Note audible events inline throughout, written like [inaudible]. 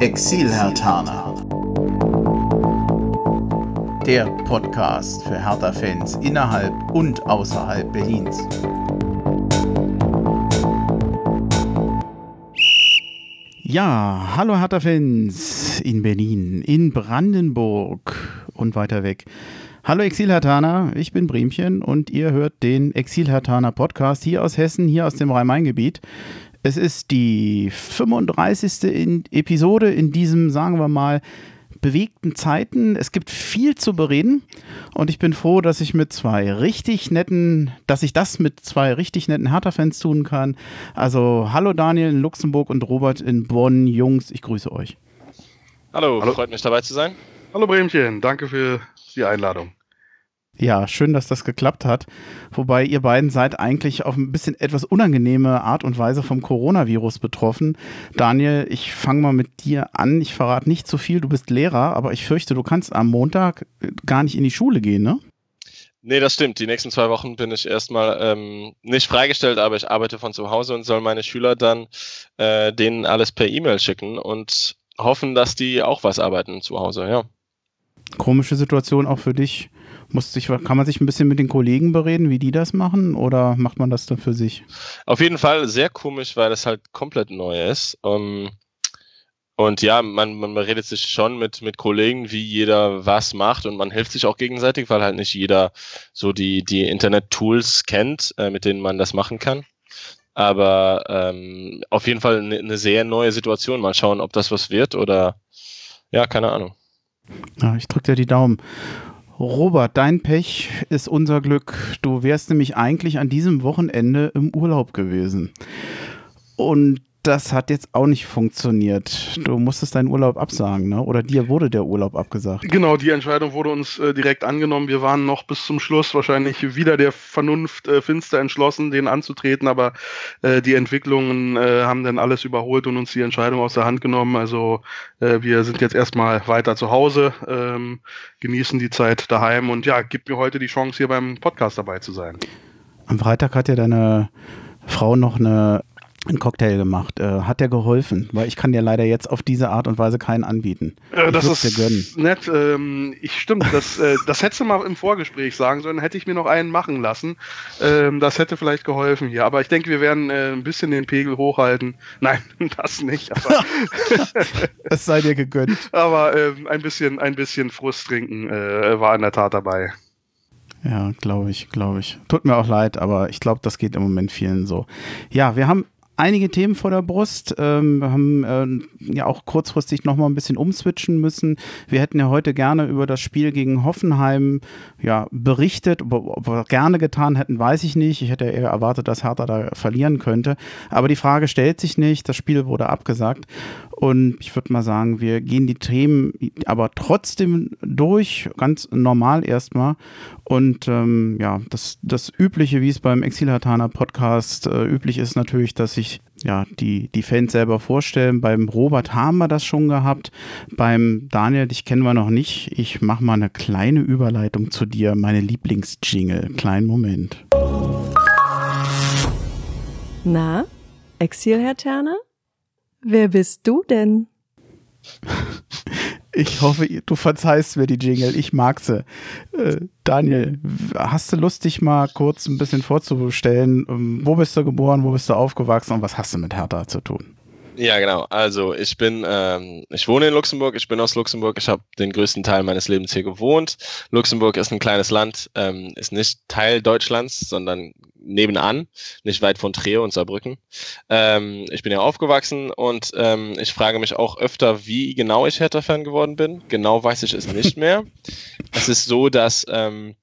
Exil-Hertaner. Der Podcast für Hertha-Fans innerhalb und außerhalb Berlins. Ja, hallo Hertha-Fans in Berlin, in Brandenburg und weiter weg. Hallo Exil-Hertaner, ich bin Bremchen und ihr hört den Exil-Hertaner Podcast hier aus Hessen, hier aus dem Rhein-Main-Gebiet. Es ist die 35. In Episode in diesem, sagen wir mal, bewegten Zeiten. Es gibt viel zu bereden und ich bin froh, dass ich mit zwei richtig netten, dass ich das mit zwei richtig netten Hertha-Fans tun kann. Also hallo Daniel in Luxemburg und Robert in Bonn. Jungs, ich grüße euch. Hallo, hallo. freut mich dabei zu sein. Hallo Bremchen, danke für die Einladung. Ja, schön, dass das geklappt hat. Wobei ihr beiden seid eigentlich auf ein bisschen etwas unangenehme Art und Weise vom Coronavirus betroffen. Daniel, ich fange mal mit dir an. Ich verrate nicht zu viel. Du bist Lehrer, aber ich fürchte, du kannst am Montag gar nicht in die Schule gehen, ne? Nee, das stimmt. Die nächsten zwei Wochen bin ich erstmal ähm, nicht freigestellt, aber ich arbeite von zu Hause und soll meine Schüler dann äh, denen alles per E-Mail schicken und hoffen, dass die auch was arbeiten zu Hause, ja. Komische Situation auch für dich. Muss sich, kann man sich ein bisschen mit den Kollegen bereden, wie die das machen, oder macht man das dann für sich? Auf jeden Fall sehr komisch, weil das halt komplett neu ist. Um, ähm, und ja, man, man redet sich schon mit, mit Kollegen, wie jeder was macht und man hilft sich auch gegenseitig, weil halt nicht jeder so die, die Internet-Tools kennt, äh, mit denen man das machen kann. Aber ähm, auf jeden Fall eine, eine sehr neue Situation. Mal schauen, ob das was wird oder ja, keine Ahnung. Ja, ich drücke dir die Daumen. Robert, dein Pech ist unser Glück. Du wärst nämlich eigentlich an diesem Wochenende im Urlaub gewesen. Und das hat jetzt auch nicht funktioniert. Du musstest deinen Urlaub absagen, ne? Oder dir wurde der Urlaub abgesagt? Genau, die Entscheidung wurde uns äh, direkt angenommen. Wir waren noch bis zum Schluss wahrscheinlich wieder der Vernunft äh, finster entschlossen, den anzutreten, aber äh, die Entwicklungen äh, haben dann alles überholt und uns die Entscheidung aus der Hand genommen. Also äh, wir sind jetzt erstmal weiter zu Hause, ähm, genießen die Zeit daheim und ja, gibt mir heute die Chance, hier beim Podcast dabei zu sein. Am Freitag hat ja deine Frau noch eine einen Cocktail gemacht. Äh, hat der geholfen? Weil ich kann dir leider jetzt auf diese Art und Weise keinen anbieten. Äh, das ist dir gönnen. nett. Ähm, ich stimmt, das, äh, das hättest du mal im Vorgespräch sagen sollen, hätte ich mir noch einen machen lassen. Ähm, das hätte vielleicht geholfen hier. Aber ich denke, wir werden äh, ein bisschen den Pegel hochhalten. [laughs] Nein, das nicht. [laughs] [laughs] es sei dir gegönnt. Aber ähm, ein bisschen, ein bisschen Frust trinken äh, war in der Tat dabei. Ja, glaube ich, glaube ich. Tut mir auch leid, aber ich glaube, das geht im Moment vielen so. Ja, wir haben einige Themen vor der Brust. Ähm, wir haben äh, ja auch kurzfristig nochmal ein bisschen umswitchen müssen. Wir hätten ja heute gerne über das Spiel gegen Hoffenheim ja, berichtet. Ob, ob wir gerne getan hätten, weiß ich nicht. Ich hätte eher erwartet, dass Hertha da verlieren könnte. Aber die Frage stellt sich nicht. Das Spiel wurde abgesagt. Und ich würde mal sagen, wir gehen die Themen aber trotzdem durch, ganz normal erstmal. Und ähm, ja, das, das Übliche, wie es beim Exilhatana Podcast äh, üblich ist, natürlich, dass sich ja, die, die Fans selber vorstellen. Beim Robert haben wir das schon gehabt. Beim Daniel, dich kennen wir noch nicht. Ich mache mal eine kleine Überleitung zu dir, meine Lieblingsjingle. Kleinen Moment. Na, Exilherr Terner? Wer bist du denn? [laughs] Ich hoffe, du verzeihst mir die Jingle. Ich mag sie. Äh, Daniel, hast du Lust, dich mal kurz ein bisschen vorzustellen? Ähm, wo bist du geboren? Wo bist du aufgewachsen? Und was hast du mit Hertha zu tun? Ja, genau. Also ich bin, ähm, ich wohne in Luxemburg, ich bin aus Luxemburg, ich habe den größten Teil meines Lebens hier gewohnt. Luxemburg ist ein kleines Land, ähm, ist nicht Teil Deutschlands, sondern nebenan, nicht weit von Trier und Saarbrücken. Ähm, ich bin ja aufgewachsen und ähm, ich frage mich auch öfter, wie genau ich Hertha-Fan geworden bin. Genau weiß ich es nicht mehr. [laughs] es ist so, dass ähm,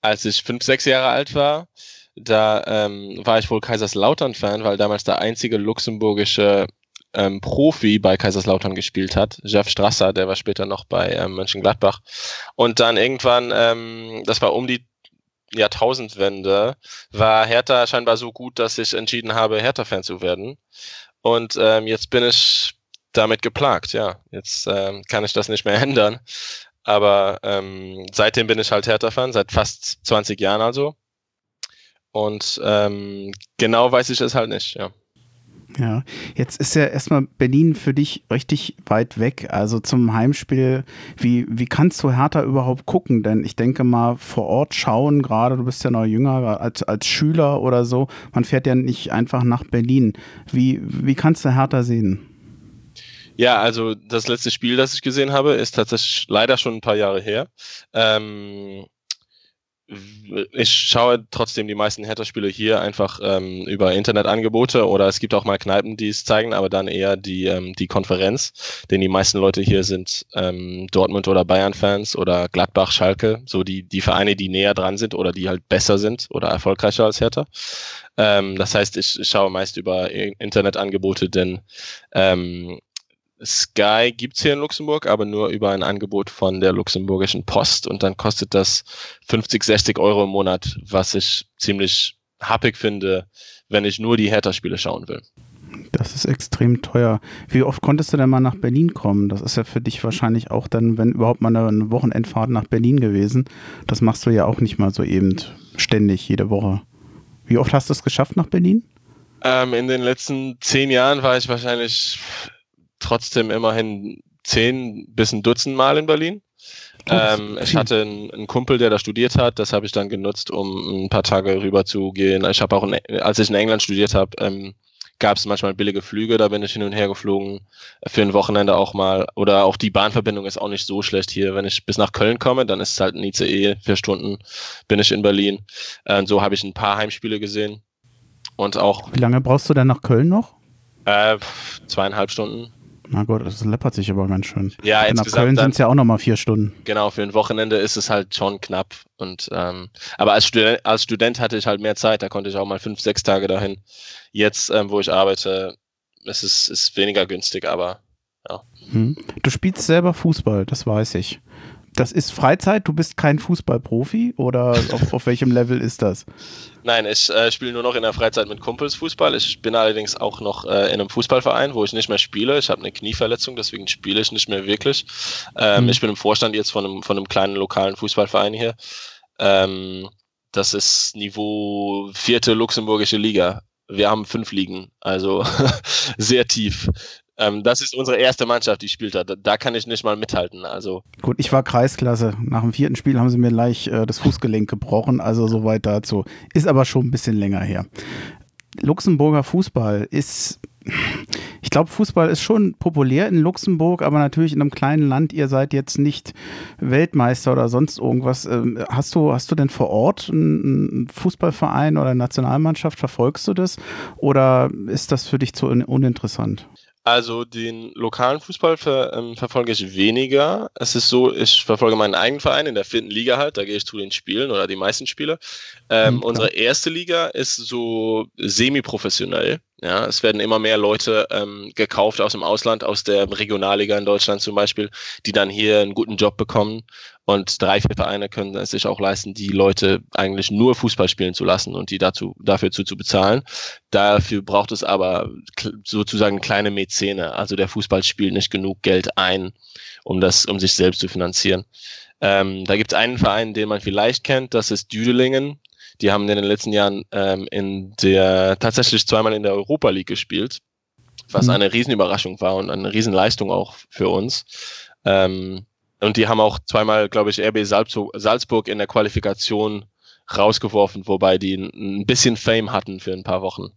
als ich fünf, sechs Jahre alt war, da ähm, war ich wohl Kaiserslautern-Fan, weil damals der einzige luxemburgische ähm, Profi bei Kaiserslautern gespielt hat, Jeff Strasser, der war später noch bei ähm, Mönchengladbach. Und dann irgendwann, ähm, das war um die Jahrtausendwende war Hertha scheinbar so gut, dass ich entschieden habe, Hertha-Fan zu werden. Und ähm, jetzt bin ich damit geplagt, ja. Jetzt ähm, kann ich das nicht mehr [laughs] ändern. Aber ähm, seitdem bin ich halt Hertha-Fan, seit fast 20 Jahren also. Und ähm, genau weiß ich es halt nicht, ja. Ja, jetzt ist ja erstmal Berlin für dich richtig weit weg. Also zum Heimspiel, wie, wie kannst du Hertha überhaupt gucken? Denn ich denke mal, vor Ort schauen, gerade du bist ja noch jünger als, als Schüler oder so, man fährt ja nicht einfach nach Berlin. Wie, wie kannst du Hertha sehen? Ja, also das letzte Spiel, das ich gesehen habe, ist tatsächlich leider schon ein paar Jahre her. Ähm, ich schaue trotzdem die meisten Hertha-Spiele hier einfach ähm, über Internetangebote oder es gibt auch mal Kneipen, die es zeigen, aber dann eher die, ähm, die Konferenz, denn die meisten Leute hier sind ähm, Dortmund- oder Bayern-Fans oder Gladbach, Schalke, so die, die Vereine, die näher dran sind oder die halt besser sind oder erfolgreicher als Hertha. Ähm, das heißt, ich, ich schaue meist über Internetangebote, denn ähm, Sky gibt's hier in Luxemburg, aber nur über ein Angebot von der luxemburgischen Post und dann kostet das 50, 60 Euro im Monat, was ich ziemlich happig finde, wenn ich nur die Hertha-Spiele schauen will. Das ist extrem teuer. Wie oft konntest du denn mal nach Berlin kommen? Das ist ja für dich wahrscheinlich auch dann, wenn überhaupt mal eine Wochenendfahrt nach Berlin gewesen. Das machst du ja auch nicht mal so eben ständig, jede Woche. Wie oft hast du es geschafft nach Berlin? Ähm, in den letzten zehn Jahren war ich wahrscheinlich trotzdem immerhin zehn bis ein Dutzend Mal in Berlin. Ähm, ich hatte einen, einen, Kumpel, der da studiert hat. Das habe ich dann genutzt, um ein paar Tage rüber zu gehen. Ich habe auch, in, als ich in England studiert habe, ähm, gab es manchmal billige Flüge. Da bin ich hin und her geflogen. Für ein Wochenende auch mal. Oder auch die Bahnverbindung ist auch nicht so schlecht hier. Wenn ich bis nach Köln komme, dann ist es halt ein ICE. Vier Stunden bin ich in Berlin. Äh, so habe ich ein paar Heimspiele gesehen. Und auch. Wie lange brauchst du denn nach Köln noch? Äh, zweieinhalb Stunden. Na gut, das läppert sich aber ganz schön. Ja, insgesamt Köln sind es ja auch nochmal vier Stunden. Genau, für ein Wochenende ist es halt schon knapp. Und ähm, aber als Student, als Student hatte ich halt mehr Zeit, da konnte ich auch mal fünf, sechs Tage dahin. Jetzt, ähm, wo ich arbeite, ist es ist weniger günstig, aber ja. Hm. Du spielst selber Fußball, das weiß ich. Das ist Freizeit, du bist kein Fußballprofi oder auf, [laughs] auf welchem Level ist das? Nein, ich äh, spiele nur noch in der Freizeit mit Kumpels Fußball. Ich bin allerdings auch noch äh, in einem Fußballverein, wo ich nicht mehr spiele. Ich habe eine Knieverletzung, deswegen spiele ich nicht mehr wirklich. Ähm, mhm. Ich bin im Vorstand jetzt von einem, von einem kleinen lokalen Fußballverein hier. Ähm, das ist Niveau vierte luxemburgische Liga. Wir haben fünf Ligen, also [laughs] sehr tief. Ähm, das ist unsere erste Mannschaft, die spielt da. Da kann ich nicht mal mithalten. Also gut, ich war Kreisklasse. Nach dem vierten Spiel haben sie mir leicht äh, das Fußgelenk gebrochen. Also soweit dazu. Ist aber schon ein bisschen länger her. Luxemburger Fußball ist ich glaube, Fußball ist schon populär in Luxemburg, aber natürlich in einem kleinen Land. Ihr seid jetzt nicht Weltmeister oder sonst irgendwas. Ähm, hast du, hast du denn vor Ort einen Fußballverein oder eine Nationalmannschaft? Verfolgst du das? Oder ist das für dich zu uninteressant? Also den lokalen Fußball ver, ähm, verfolge ich weniger. Es ist so, ich verfolge meinen eigenen Verein in der vierten Liga halt, da gehe ich zu den Spielen oder die meisten Spiele. Ähm, mhm, unsere erste Liga ist so semi-professionell. Ja, es werden immer mehr Leute ähm, gekauft aus dem Ausland, aus der Regionalliga in Deutschland zum Beispiel, die dann hier einen guten Job bekommen. Und drei, vier Vereine können es sich auch leisten, die Leute eigentlich nur Fußball spielen zu lassen und die dazu, dafür zu, zu bezahlen. Dafür braucht es aber sozusagen kleine Mäzene. Also der Fußball spielt nicht genug Geld ein, um das, um sich selbst zu finanzieren. Ähm, da gibt es einen Verein, den man vielleicht kennt, das ist Düdelingen. Die haben in den letzten Jahren ähm, in der tatsächlich zweimal in der Europa League gespielt, was mhm. eine Riesenüberraschung war und eine Riesenleistung auch für uns. Ähm, und die haben auch zweimal, glaube ich, RB Salzburg in der Qualifikation rausgeworfen, wobei die ein bisschen Fame hatten für ein paar Wochen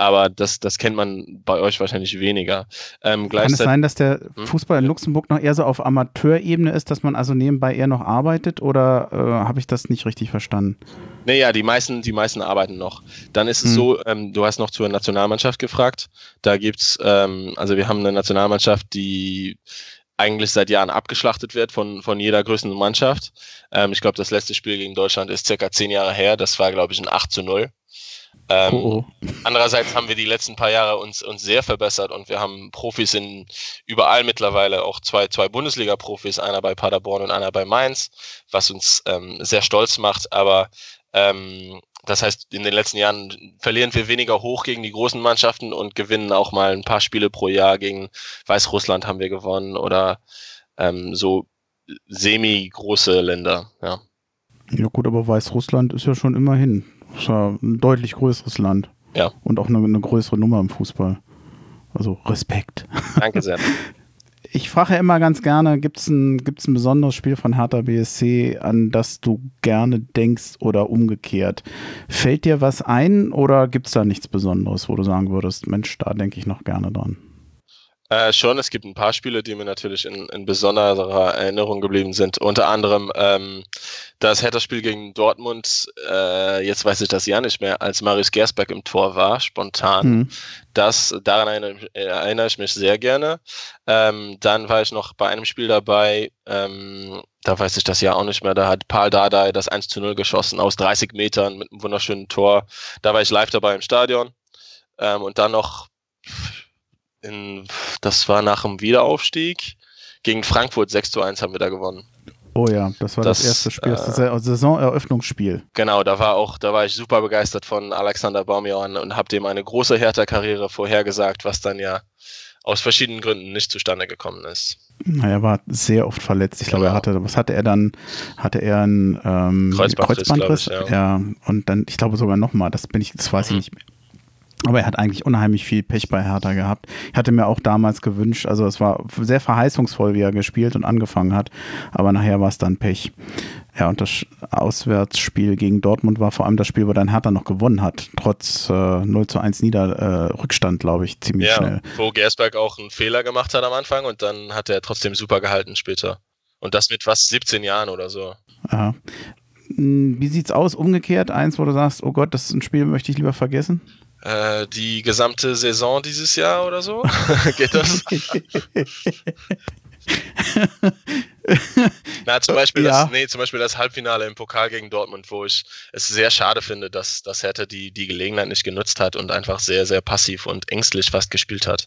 aber das, das kennt man bei euch wahrscheinlich weniger. Ähm, Kann es sein, dass der hm? Fußball in Luxemburg noch eher so auf Amateurebene ist, dass man also nebenbei eher noch arbeitet oder äh, habe ich das nicht richtig verstanden? Naja, die meisten, die meisten arbeiten noch. Dann ist es hm. so, ähm, du hast noch zur Nationalmannschaft gefragt. Da gibt's, ähm, also wir haben eine Nationalmannschaft, die eigentlich seit Jahren abgeschlachtet wird von, von jeder größeren Mannschaft. Ähm, ich glaube, das letzte Spiel gegen Deutschland ist circa zehn Jahre her. Das war, glaube ich, ein 8 zu 0. Ähm, oh, oh. Andererseits haben wir die letzten paar Jahre uns, uns sehr verbessert und wir haben Profis in überall mittlerweile, auch zwei, zwei Bundesliga-Profis, einer bei Paderborn und einer bei Mainz, was uns ähm, sehr stolz macht. Aber ähm, das heißt, in den letzten Jahren verlieren wir weniger hoch gegen die großen Mannschaften und gewinnen auch mal ein paar Spiele pro Jahr. Gegen Weißrussland haben wir gewonnen oder ähm, so semi-große Länder, ja. Ja gut, aber Weißrussland ist ja schon immerhin. Ist ja ein deutlich größeres Land. Ja. Und auch eine, eine größere Nummer im Fußball. Also Respekt. Danke sehr. [laughs] Ich frage immer ganz gerne, gibt es ein, gibt's ein besonderes Spiel von Hertha BSC, an das du gerne denkst oder umgekehrt? Fällt dir was ein oder gibt es da nichts Besonderes, wo du sagen würdest, Mensch, da denke ich noch gerne dran? Äh, schon, es gibt ein paar Spiele, die mir natürlich in, in besonderer Erinnerung geblieben sind. Unter anderem ähm, das Hertha-Spiel gegen Dortmund, äh, jetzt weiß ich das ja nicht mehr, als Marius Gersberg im Tor war, spontan. Mhm. Das, daran erinnere, erinnere, ich mich sehr gerne. Ähm, dann war ich noch bei einem Spiel dabei, ähm, da weiß ich das ja auch nicht mehr, da hat Paul Dardai das 1 zu 0 geschossen aus 30 Metern mit einem wunderschönen Tor. Da war ich live dabei im Stadion. Ähm, und dann noch in, das war nach dem Wiederaufstieg. Gegen Frankfurt 6 zu 1 haben wir da gewonnen. Oh ja, das war das, das erste Spiel, das äh, Saisoneröffnungsspiel. Genau, da war auch, da war ich super begeistert von Alexander Baumjahren und habe dem eine große Hertha-Karriere vorhergesagt, was dann ja aus verschiedenen Gründen nicht zustande gekommen ist. Er war sehr oft verletzt. Ich genau. glaube, er hatte, was hatte er dann? Hatte er einen ähm, Kreuzbandriss? Kreuzbandriss? Ich, ja. ja. und dann, ich glaube sogar nochmal, das bin ich, das weiß mhm. ich nicht mehr aber er hat eigentlich unheimlich viel Pech bei Hertha gehabt. Ich hatte mir auch damals gewünscht, also es war sehr verheißungsvoll, wie er gespielt und angefangen hat, aber nachher war es dann Pech. Ja, und das Auswärtsspiel gegen Dortmund war vor allem das Spiel, wo dann Hertha noch gewonnen hat, trotz äh, 0 zu 1 Nieder äh, Rückstand, glaube ich, ziemlich ja, schnell. Wo Gersberg auch einen Fehler gemacht hat am Anfang und dann hat er trotzdem super gehalten später. Und das mit fast 17 Jahren oder so. Ja. Hm, wie sieht's aus? Umgekehrt, eins, wo du sagst, oh Gott, das ist ein Spiel, möchte ich lieber vergessen? Äh, die gesamte Saison dieses Jahr oder so? [laughs] Geht das? [laughs] Na, zum Beispiel, ja. das, nee, zum Beispiel das Halbfinale im Pokal gegen Dortmund, wo ich es sehr schade finde, dass, dass Hertha die, die Gelegenheit nicht genutzt hat und einfach sehr, sehr passiv und ängstlich fast gespielt hat.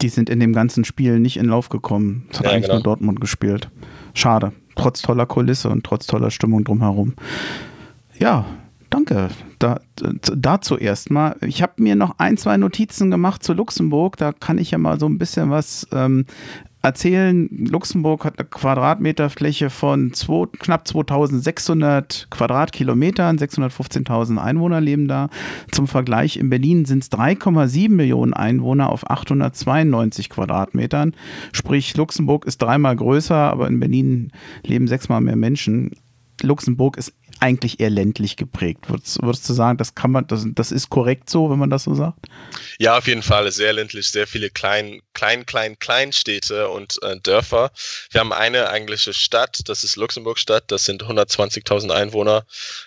Die sind in dem ganzen Spiel nicht in Lauf gekommen. Es hat ja, eigentlich genau. nur Dortmund gespielt. Schade. Trotz toller Kulisse und trotz toller Stimmung drumherum. Ja, Danke. Da, dazu erstmal. Ich habe mir noch ein, zwei Notizen gemacht zu Luxemburg. Da kann ich ja mal so ein bisschen was ähm, erzählen. Luxemburg hat eine Quadratmeterfläche von zwei, knapp 2600 Quadratkilometern, 615.000 Einwohner leben da. Zum Vergleich, in Berlin sind es 3,7 Millionen Einwohner auf 892 Quadratmetern. Sprich, Luxemburg ist dreimal größer, aber in Berlin leben sechsmal mehr Menschen. Luxemburg ist eigentlich eher ländlich geprägt. Würdest, würdest, du sagen, das kann man, das, das ist korrekt so, wenn man das so sagt? Ja, auf jeden Fall. Sehr ländlich, sehr viele klein, klein, klein, Kleinstädte und äh, Dörfer. Wir haben eine eigentliche Stadt, das ist Luxemburg-Stadt, das sind 120.000 Einwohner.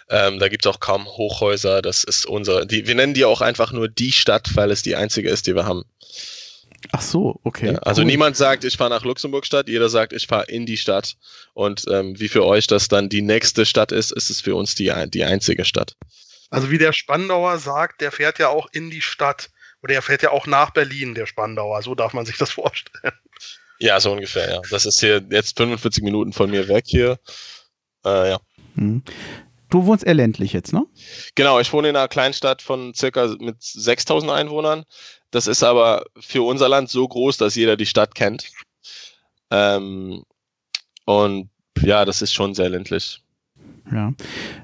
Ähm, da gibt es auch kaum Hochhäuser. Das ist unsere, die, wir nennen die auch einfach nur die Stadt, weil es die einzige ist, die wir haben. Ach so, okay. Ja, also cool. niemand sagt, ich fahre nach Luxemburg-Stadt, jeder sagt, ich fahre in die Stadt. Und ähm, wie für euch das dann die nächste Stadt ist, ist es für uns die, die einzige Stadt. Also wie der Spandauer sagt, der fährt ja auch in die Stadt. Oder er fährt ja auch nach Berlin, der Spandauer. So darf man sich das vorstellen. Ja, so ungefähr, ja. Das ist hier jetzt 45 Minuten von mir weg hier. Äh, ja. Hm. Du wohnst eher ländlich jetzt, ne? Genau, ich wohne in einer Kleinstadt von circa mit 6000 Einwohnern. Das ist aber für unser Land so groß, dass jeder die Stadt kennt. Ähm, und ja, das ist schon sehr ländlich. Ja.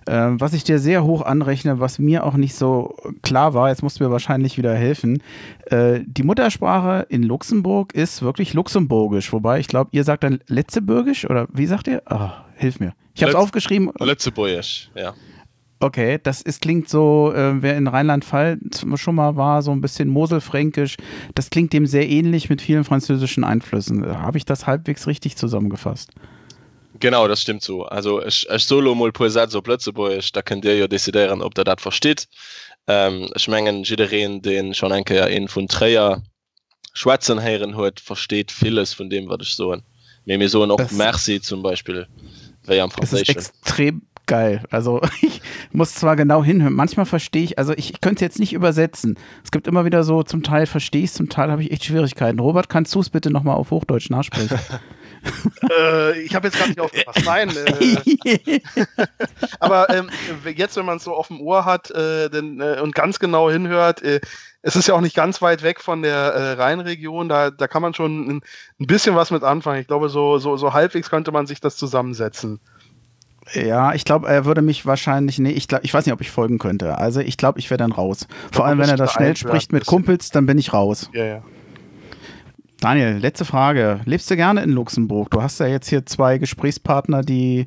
Äh, was ich dir sehr hoch anrechne, was mir auch nicht so klar war, jetzt musst du mir wahrscheinlich wieder helfen. Äh, die Muttersprache in Luxemburg ist wirklich luxemburgisch, wobei ich glaube, ihr sagt dann Letzeburgisch oder wie sagt ihr? Oh, hilf mir. Ich habe es aufgeschrieben. Letzeburgisch, ja. Okay, das ist, klingt so, äh, wer in Rheinland-Pfalz schon mal war, so ein bisschen Moselfränkisch, das klingt dem sehr ähnlich mit vielen französischen Einflüssen. Habe ich das halbwegs richtig zusammengefasst? Genau, das stimmt so. Also ich, ich solo mal gesagt so plötzlich, da könnt ihr ja dezidieren, ob der das versteht. Ähm, ich mengen Jiderin, den schon ein ja in von Träger schwarzen Herren hört, versteht vieles von dem, was ich so. Mir so noch Merci zum Beispiel. Das ist extrem geil. Also [laughs] ich muss zwar genau hinhören. Manchmal verstehe ich, also ich, ich könnte es jetzt nicht übersetzen. Es gibt immer wieder so, zum Teil verstehe ich es, zum Teil habe ich echt Schwierigkeiten. Robert, kannst du es bitte nochmal auf Hochdeutsch nachsprechen? [laughs] äh, ich habe jetzt gar nicht aufgepasst. Nein. Äh, [laughs] aber ähm, jetzt, wenn man es so auf dem Ohr hat äh, denn, äh, und ganz genau hinhört, äh, es ist ja auch nicht ganz weit weg von der äh, Rheinregion, da, da kann man schon ein, ein bisschen was mit anfangen. Ich glaube, so, so, so halbwegs könnte man sich das zusammensetzen. Ja, ich glaube, er würde mich wahrscheinlich, nee, ich, glaub, ich weiß nicht, ob ich folgen könnte. Also ich glaube, ich wäre dann raus. Vor allem, wenn er das schnell spricht mit Kumpels, dann bin ich raus. Ja, ja. Daniel, letzte Frage. Lebst du gerne in Luxemburg? Du hast ja jetzt hier zwei Gesprächspartner, die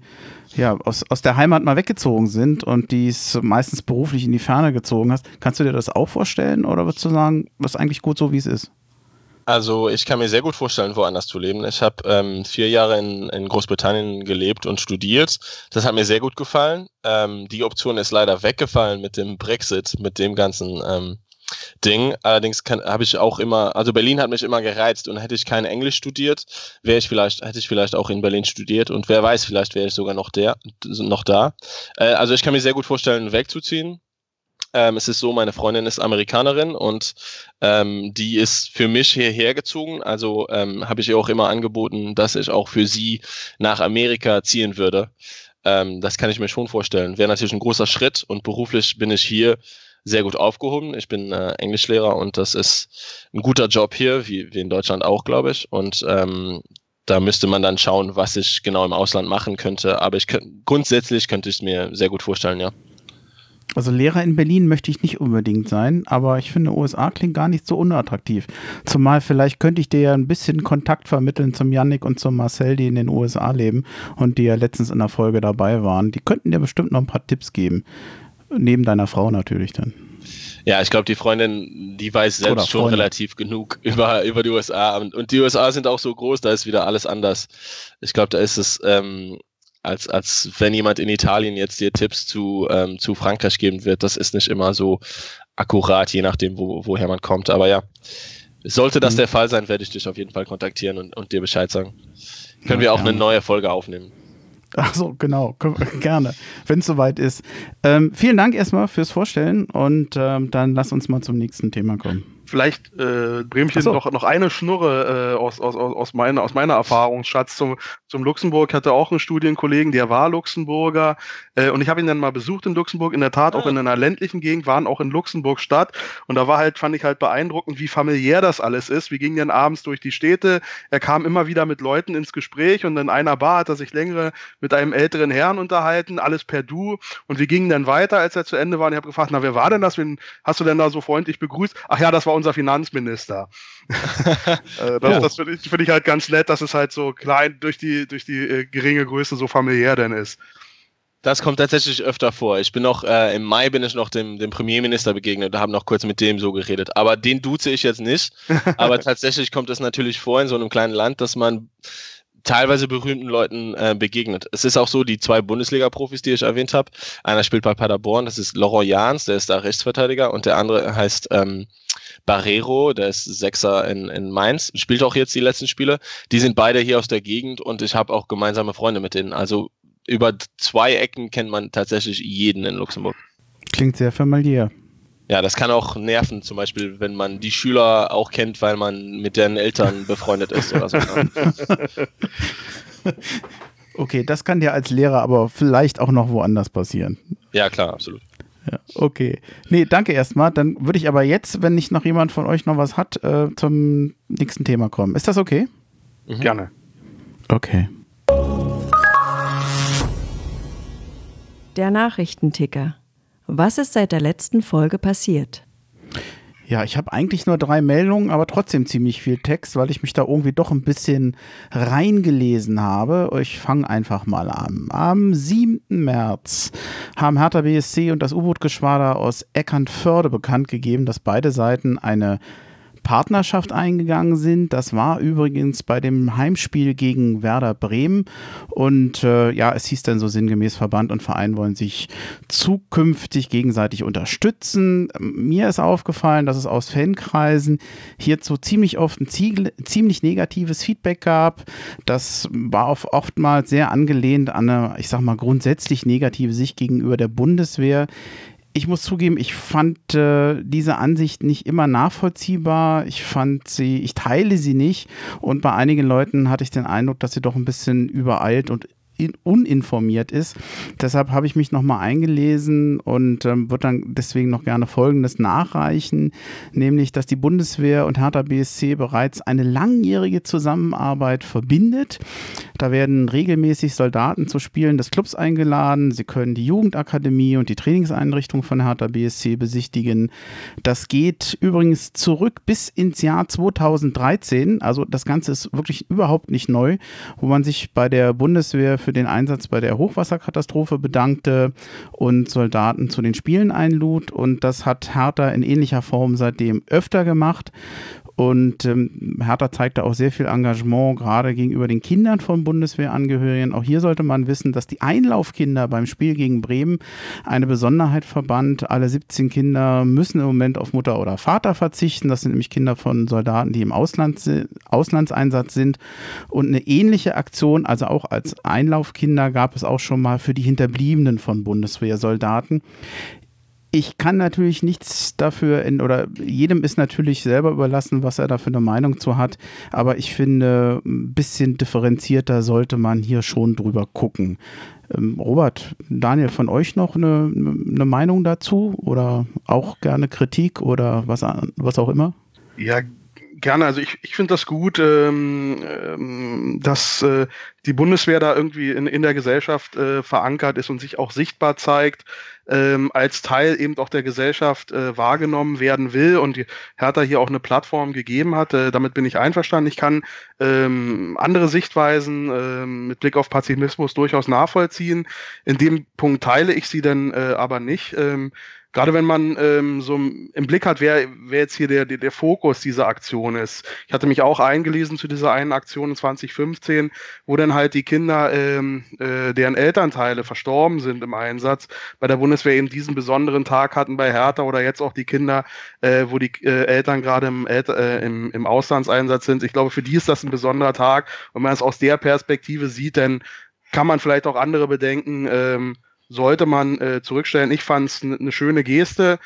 ja aus, aus der Heimat mal weggezogen sind und die es meistens beruflich in die Ferne gezogen hast. Kannst du dir das auch vorstellen oder würdest du sagen, was ist eigentlich gut so, wie es ist? Also ich kann mir sehr gut vorstellen, woanders zu leben. Ich habe ähm, vier Jahre in, in, Großbritannien gelebt und studiert. Das hat mir sehr gut gefallen. Ähm, die Option ist leider weggefallen mit dem Brexit, mit dem ganzen ähm, Ding. Allerdings habe ich auch immer, also Berlin hat mich immer gereizt und hätte ich kein Englisch studiert, wäre ich vielleicht, hätte ich vielleicht auch in Berlin studiert und wer weiß, vielleicht wäre ich sogar noch der, noch da. Äh, also ich kann mir sehr gut vorstellen, wegzuziehen. Ähm, es ist so, meine Freundin ist Amerikanerin und ähm, die ist für mich hierher gezogen. Also ähm, habe ich ihr auch immer angeboten, dass ich auch für sie nach Amerika ziehen würde. Ähm, das kann ich mir schon vorstellen. Wäre natürlich ein großer Schritt und beruflich bin ich hier sehr gut aufgehoben. Ich bin äh, Englischlehrer und das ist ein guter Job hier, wie, wie in Deutschland auch, glaube ich. Und ähm, da müsste man dann schauen, was ich genau im Ausland machen könnte. Aber ich grundsätzlich könnte ich es mir sehr gut vorstellen, ja. Also Lehrer in Berlin möchte ich nicht unbedingt sein, aber ich finde USA klingt gar nicht so unattraktiv. Zumal vielleicht könnte ich dir ja ein bisschen Kontakt vermitteln zum Yannick und zum Marcel, die in den USA leben und die ja letztens in der Folge dabei waren. Die könnten dir bestimmt noch ein paar Tipps geben. Neben deiner Frau natürlich dann. Ja, ich glaube, die Freundin, die weiß selbst schon relativ genug [laughs] über, über die USA. Und, und, die USA sind auch so groß, da ist wieder alles anders. Ich glaube, da ist es, ähm, als, als wenn jemand in Italien jetzt dir Tipps zu, ähm, zu Frankreich geben wird, das ist nicht immer so akkurat, je nachdem, wo, woher man kommt. Aber ja, sollte das mhm. der Fall sein, werde ich dich auf jeden Fall kontaktieren und, und dir Bescheid sagen. Können ja, wir auch gerne. eine neue Folge aufnehmen. Ach so, genau, gerne, wenn es soweit ist. Ähm, vielen Dank erstmal fürs Vorstellen und ähm, dann lass uns mal zum nächsten Thema kommen. Vielleicht, äh, Bremchen, so. noch, noch eine Schnurre äh, aus, aus, aus, meiner, aus meiner Erfahrungsschatz zum, zum Luxemburg. Ich hatte auch einen Studienkollegen, der war Luxemburger. Äh, und ich habe ihn dann mal besucht in Luxemburg, in der Tat auch ah. in einer ländlichen Gegend, waren auch in Luxemburg Stadt. Und da war halt, fand ich halt beeindruckend, wie familiär das alles ist. Wir gingen dann abends durch die Städte. Er kam immer wieder mit Leuten ins Gespräch und in einer Bar hat er sich längere mit einem älteren Herrn unterhalten, alles per Du. Und wir gingen dann weiter, als er zu Ende war. Und ich habe gefragt, na, wer war denn das? Wen hast du denn da so freundlich begrüßt? Ach ja, das war unser Finanzminister. [laughs] äh, das, ja. das finde ich, find ich, halt ganz nett, dass es halt so klein durch die, durch die äh, geringe Größe so familiär denn ist. Das kommt tatsächlich öfter vor. Ich bin noch, äh, im Mai bin ich noch dem, dem Premierminister begegnet und habe noch kurz mit dem so geredet. Aber den duze ich jetzt nicht. [laughs] Aber tatsächlich kommt es natürlich vor in so einem kleinen Land, dass man teilweise berühmten Leuten äh, begegnet. Es ist auch so, die zwei Bundesliga-Profis, die ich erwähnt habe, einer spielt bei Paderborn, das ist Laurent Jans, der ist da Rechtsverteidiger und der andere heißt ähm, Barrero, der ist Sechser in, in Mainz, spielt auch jetzt die letzten Spiele. Die sind beide hier aus der Gegend und ich habe auch gemeinsame Freunde mit denen. Also über zwei Ecken kennt man tatsächlich jeden in Luxemburg. Klingt sehr familiär. Ja, das kann auch nerven, zum Beispiel, wenn man die Schüler auch kennt, weil man mit deren Eltern befreundet ist oder so. Ne? [laughs] okay, das kann dir als Lehrer aber vielleicht auch noch woanders passieren. Ja, klar, absolut. Ja, okay. Nee, danke erstmal. Dann würde ich aber jetzt, wenn nicht noch jemand von euch noch was hat, äh, zum nächsten Thema kommen. Ist das okay? Mhm. Gerne. Okay. Der Nachrichtenticker. Was ist seit der letzten Folge passiert? Ja, ich habe eigentlich nur drei Meldungen, aber trotzdem ziemlich viel Text, weil ich mich da irgendwie doch ein bisschen reingelesen habe. Ich fange einfach mal an. Am 7. März haben Hertha BSC und das U-Boot-Geschwader aus Eckernförde bekannt gegeben, dass beide Seiten eine Partnerschaft eingegangen sind. Das war übrigens bei dem Heimspiel gegen Werder Bremen. Und äh, ja, es hieß dann so sinngemäß, Verband und Verein wollen sich zukünftig gegenseitig unterstützen. Mir ist aufgefallen, dass es aus Fankreisen hierzu ziemlich oft ein ziemlich negatives Feedback gab. Das war oftmals sehr angelehnt an eine, ich sag mal, grundsätzlich negative Sicht gegenüber der Bundeswehr ich muss zugeben, ich fand äh, diese Ansicht nicht immer nachvollziehbar. Ich fand sie, ich teile sie nicht. Und bei einigen Leuten hatte ich den Eindruck, dass sie doch ein bisschen übereilt und uninformiert ist. Deshalb habe ich mich nochmal eingelesen und ähm, würde dann deswegen noch gerne Folgendes nachreichen, nämlich, dass die Bundeswehr und Hertha BSC bereits eine langjährige Zusammenarbeit verbindet. Da werden regelmäßig Soldaten zu Spielen des Clubs eingeladen. Sie können die Jugendakademie und die Trainingseinrichtung von Hertha BSC besichtigen. Das geht übrigens zurück bis ins Jahr 2013. Also das Ganze ist wirklich überhaupt nicht neu, wo man sich bei der Bundeswehr für den Einsatz bei der Hochwasserkatastrophe bedankte und Soldaten zu den Spielen einlud. Und das hat Hertha in ähnlicher Form seitdem öfter gemacht. Und ähm, Hertha zeigte auch sehr viel Engagement, gerade gegenüber den Kindern von Bundeswehrangehörigen. Auch hier sollte man wissen, dass die Einlaufkinder beim Spiel gegen Bremen eine Besonderheit verband. Alle 17 Kinder müssen im Moment auf Mutter oder Vater verzichten. Das sind nämlich Kinder von Soldaten, die im Ausland, Auslandseinsatz sind. Und eine ähnliche Aktion, also auch als Einlaufkinder, gab es auch schon mal für die Hinterbliebenen von Bundeswehrsoldaten ich kann natürlich nichts dafür, in, oder jedem ist natürlich selber überlassen, was er da für eine Meinung zu hat. Aber ich finde, ein bisschen differenzierter sollte man hier schon drüber gucken. Ähm, Robert, Daniel, von euch noch eine, eine Meinung dazu oder auch gerne Kritik oder was, was auch immer? Ja, gerne. Also ich, ich finde das gut, ähm, ähm, dass äh, die Bundeswehr da irgendwie in, in der Gesellschaft äh, verankert ist und sich auch sichtbar zeigt, ähm, als Teil eben auch der Gesellschaft äh, wahrgenommen werden will und die Hertha hier auch eine Plattform gegeben hat. Äh, damit bin ich einverstanden. Ich kann ähm, andere Sichtweisen ähm, mit Blick auf Pazifismus durchaus nachvollziehen. In dem Punkt teile ich sie dann äh, aber nicht. Ähm, gerade wenn man ähm, so im Blick hat, wer, wer jetzt hier der, der, der Fokus dieser Aktion ist. Ich hatte mich auch eingelesen zu dieser einen Aktion in 2015, wo dann halt die Kinder, ähm, äh, deren Elternteile verstorben sind im Einsatz, bei der Bundeswehr eben diesen besonderen Tag hatten bei Hertha oder jetzt auch die Kinder, äh, wo die äh, Eltern gerade im, äh, im, im Auslandseinsatz sind. Ich glaube, für die ist das ein besonderer Tag. Und wenn man es aus der Perspektive sieht, dann kann man vielleicht auch andere bedenken, ähm, sollte man äh, zurückstellen. Ich fand es eine ne schöne Geste.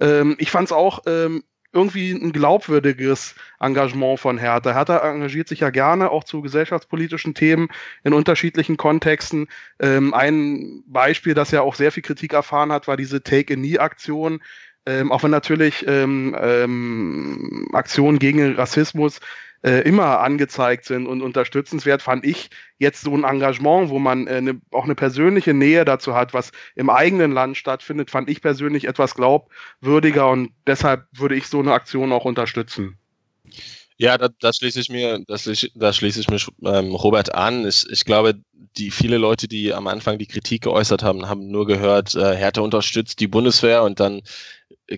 Ähm, ich fand es auch ähm, irgendwie ein glaubwürdiges Engagement von Hertha. Hertha engagiert sich ja gerne auch zu gesellschaftspolitischen Themen in unterschiedlichen Kontexten. Ähm, ein Beispiel, das ja auch sehr viel Kritik erfahren hat, war diese Take-a-Knee-Aktion. Ähm, auch wenn natürlich ähm, ähm, Aktionen gegen Rassismus äh, immer angezeigt sind und unterstützenswert, fand ich jetzt so ein Engagement, wo man äh, ne, auch eine persönliche Nähe dazu hat, was im eigenen Land stattfindet, fand ich persönlich etwas glaubwürdiger und deshalb würde ich so eine Aktion auch unterstützen. Ja, da, da schließe ich mir, das, da schließe ich mich ähm, Robert an. Ich, ich glaube, die viele Leute, die am Anfang die Kritik geäußert haben, haben nur gehört, äh, Hertha unterstützt die Bundeswehr und dann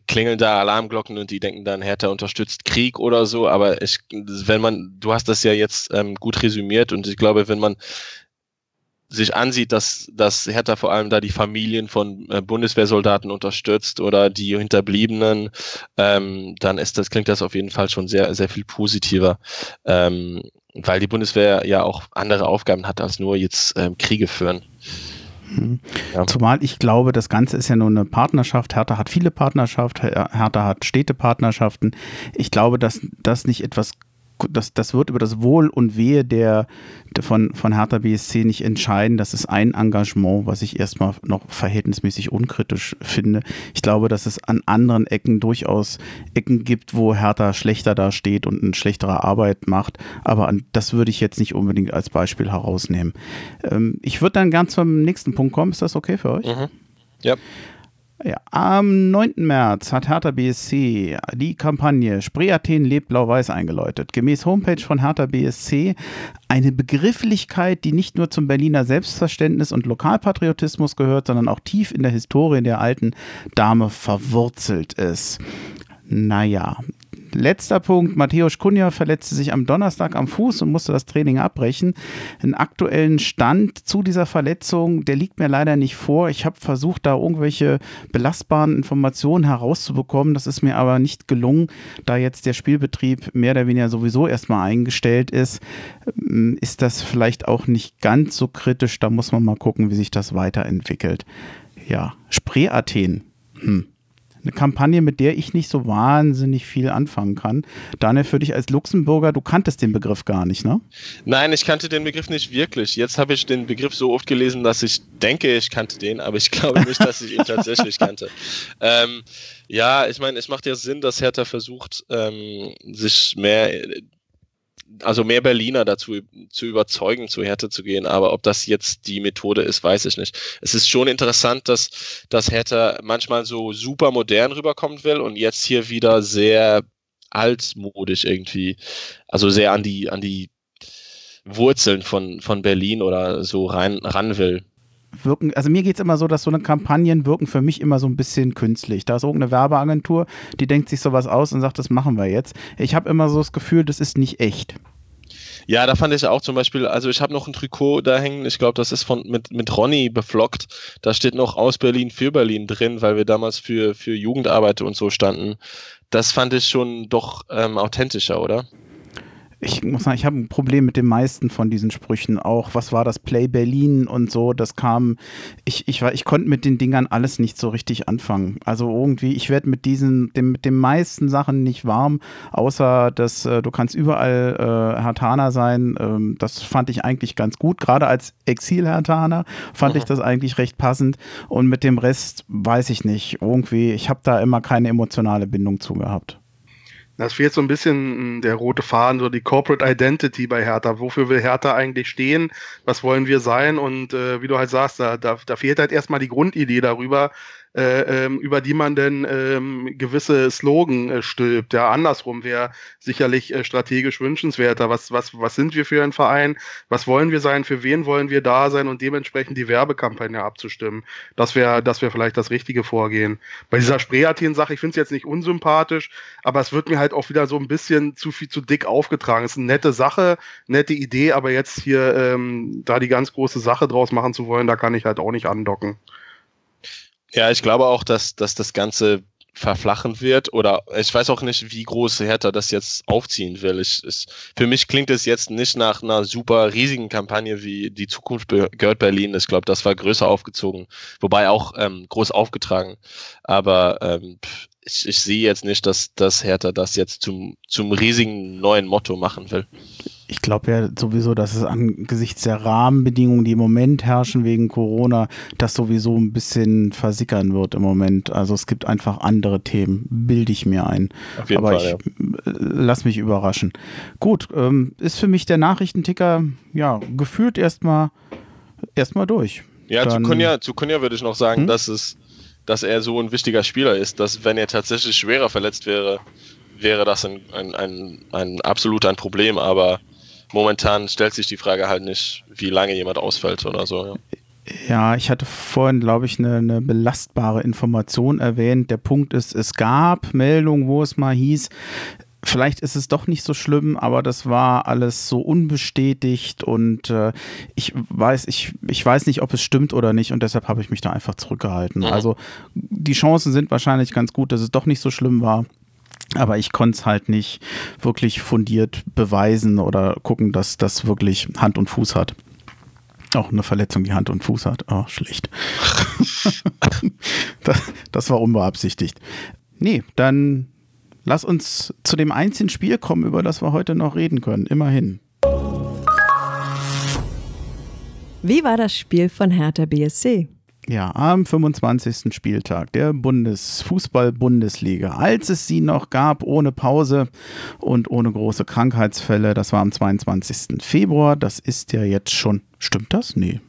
klingeln da Alarmglocken und die denken dann, Hertha unterstützt Krieg oder so. Aber ich, wenn man, du hast das ja jetzt ähm, gut resümiert und ich glaube, wenn man sich ansieht, dass, dass Hertha vor allem da die Familien von äh, Bundeswehrsoldaten unterstützt oder die Hinterbliebenen, ähm, dann ist das, klingt das auf jeden Fall schon sehr, sehr viel positiver. Ähm, weil die Bundeswehr ja auch andere Aufgaben hat, als nur jetzt ähm, Kriege führen. Ja. Zumal ich glaube, das Ganze ist ja nur eine Partnerschaft. Hertha hat viele Partnerschaften, Hertha hat Städtepartnerschaften. Ich glaube, dass das nicht etwas das, das wird über das Wohl und Wehe der, von, von Hertha BSC nicht entscheiden. Das ist ein Engagement, was ich erstmal noch verhältnismäßig unkritisch finde. Ich glaube, dass es an anderen Ecken durchaus Ecken gibt, wo Hertha schlechter dasteht und eine schlechtere Arbeit macht. Aber an, das würde ich jetzt nicht unbedingt als Beispiel herausnehmen. Ähm, ich würde dann ganz zum nächsten Punkt kommen. Ist das okay für euch? Mhm. Ja. Ja, am 9. März hat Hertha BSC die Kampagne Spree Athen lebt blau-weiß eingeläutet. Gemäß Homepage von Hertha BSC eine Begrifflichkeit, die nicht nur zum Berliner Selbstverständnis und Lokalpatriotismus gehört, sondern auch tief in der Historie der alten Dame verwurzelt ist. Naja, Letzter Punkt, Matthäus Kunja verletzte sich am Donnerstag am Fuß und musste das Training abbrechen. Einen aktuellen Stand zu dieser Verletzung, der liegt mir leider nicht vor. Ich habe versucht, da irgendwelche belastbaren Informationen herauszubekommen. Das ist mir aber nicht gelungen, da jetzt der Spielbetrieb mehr oder weniger sowieso erstmal eingestellt ist. Ähm, ist das vielleicht auch nicht ganz so kritisch. Da muss man mal gucken, wie sich das weiterentwickelt. Ja, Spree Athen. Hm eine Kampagne, mit der ich nicht so wahnsinnig viel anfangen kann. Daniel, für dich als Luxemburger, du kanntest den Begriff gar nicht, ne? Nein, ich kannte den Begriff nicht wirklich. Jetzt habe ich den Begriff so oft gelesen, dass ich denke, ich kannte den, aber ich [laughs] glaube nicht, dass ich ihn tatsächlich kannte. Ähm, ja, ich meine, es macht ja Sinn, dass Hertha versucht, ähm, sich mehr also mehr Berliner dazu zu überzeugen, zu Hertha zu gehen. Aber ob das jetzt die Methode ist, weiß ich nicht. Es ist schon interessant, dass, dass Hertha manchmal so super modern rüberkommen will und jetzt hier wieder sehr altmodisch irgendwie, also sehr an die, an die Wurzeln von, von Berlin oder so rein, ran will wirken, also mir geht es immer so, dass so eine Kampagnen wirken für mich immer so ein bisschen künstlich. Da ist irgendeine Werbeagentur, die denkt sich sowas aus und sagt, das machen wir jetzt. Ich habe immer so das Gefühl, das ist nicht echt. Ja, da fand ich auch zum Beispiel, also ich habe noch ein Trikot da hängen, ich glaube, das ist von mit, mit Ronny beflockt. Da steht noch aus Berlin für Berlin drin, weil wir damals für, für Jugendarbeit und so standen. Das fand ich schon doch ähm, authentischer, oder? Ich muss sagen, ich habe ein Problem mit den meisten von diesen Sprüchen auch. Was war das Play Berlin und so? Das kam, ich, ich, war, ich konnte mit den Dingern alles nicht so richtig anfangen. Also irgendwie, ich werde mit diesen, dem, mit den meisten Sachen nicht warm, außer dass äh, du kannst überall äh, Hertaner sein. Ähm, das fand ich eigentlich ganz gut. Gerade als Exil-Hertaner fand mhm. ich das eigentlich recht passend. Und mit dem Rest weiß ich nicht. Irgendwie, ich habe da immer keine emotionale Bindung zu gehabt. Das fehlt so ein bisschen hm, der rote Faden, so die Corporate Identity bei Hertha. Wofür will Hertha eigentlich stehen? Was wollen wir sein? Und äh, wie du halt sagst, da, da, da fehlt halt erstmal die Grundidee darüber, äh, ähm, über die man denn ähm, gewisse Slogan äh, stülpt. Ja, andersrum wäre sicherlich äh, strategisch wünschenswerter. Was, was, was sind wir für ein Verein? Was wollen wir sein? Für wen wollen wir da sein? Und dementsprechend die Werbekampagne abzustimmen. Das wäre das wäre vielleicht das richtige Vorgehen. Bei dieser Spreatin-Sache, ich finde es jetzt nicht unsympathisch, aber es wird mir halt auch wieder so ein bisschen zu viel zu dick aufgetragen. Es ist eine nette Sache, nette Idee, aber jetzt hier ähm, da die ganz große Sache draus machen zu wollen, da kann ich halt auch nicht andocken. Ja, ich glaube auch, dass, dass das Ganze verflachen wird oder ich weiß auch nicht, wie groß Hertha das jetzt aufziehen will. Ich, ich, für mich klingt es jetzt nicht nach einer super riesigen Kampagne wie die Zukunft gehört Berlin. Ich glaube, das war größer aufgezogen, wobei auch ähm, groß aufgetragen. Aber ähm, ich, ich sehe jetzt nicht, dass, dass Hertha das jetzt zum, zum riesigen neuen Motto machen will ich glaube ja sowieso, dass es angesichts der Rahmenbedingungen, die im Moment herrschen wegen Corona, das sowieso ein bisschen versickern wird im Moment. Also es gibt einfach andere Themen, bilde ich mir ein. Auf jeden Aber Fall, ich ja. Äh, lass mich überraschen. Gut, ähm, ist für mich der Nachrichtenticker, ja, gefühlt erstmal erstmal durch. Ja, Dann, zu Kunja, zu Kunja würde ich noch sagen, hm? dass es dass er so ein wichtiger Spieler ist, dass wenn er tatsächlich schwerer verletzt wäre, wäre das ein, ein, ein, ein absolut ein Problem. Aber momentan stellt sich die Frage halt nicht, wie lange jemand ausfällt oder so. Ja. Ja, ich hatte vorhin, glaube ich, eine, eine, belastbare Information erwähnt. Der Punkt ist, es gab Meldungen, wo es mal hieß, vielleicht ist es doch nicht so schlimm, aber das war alles so unbestätigt und äh, ich weiß, ich, ich weiß nicht, ob es stimmt oder nicht und deshalb habe ich mich da einfach zurückgehalten. Mhm. Also die Chancen sind wahrscheinlich ganz gut, dass es doch nicht so schlimm war. Aber ich konnte es halt nicht wirklich fundiert beweisen oder gucken, dass das wirklich Hand und Fuß hat. Auch eine Verletzung, die Hand und Fuß hat. Oh, schlecht. [laughs] das, das war unbeabsichtigt. Nee, dann lass uns zu dem einzigen Spiel kommen, über das wir heute noch reden können. Immerhin. Wie war das Spiel von Hertha BSC? Ja, am 25. Spieltag der Bundesfußball-Bundesliga, als es sie noch gab, ohne Pause und ohne große Krankheitsfälle. Das war am 22. Februar. Das ist ja jetzt schon. Stimmt das? Nee.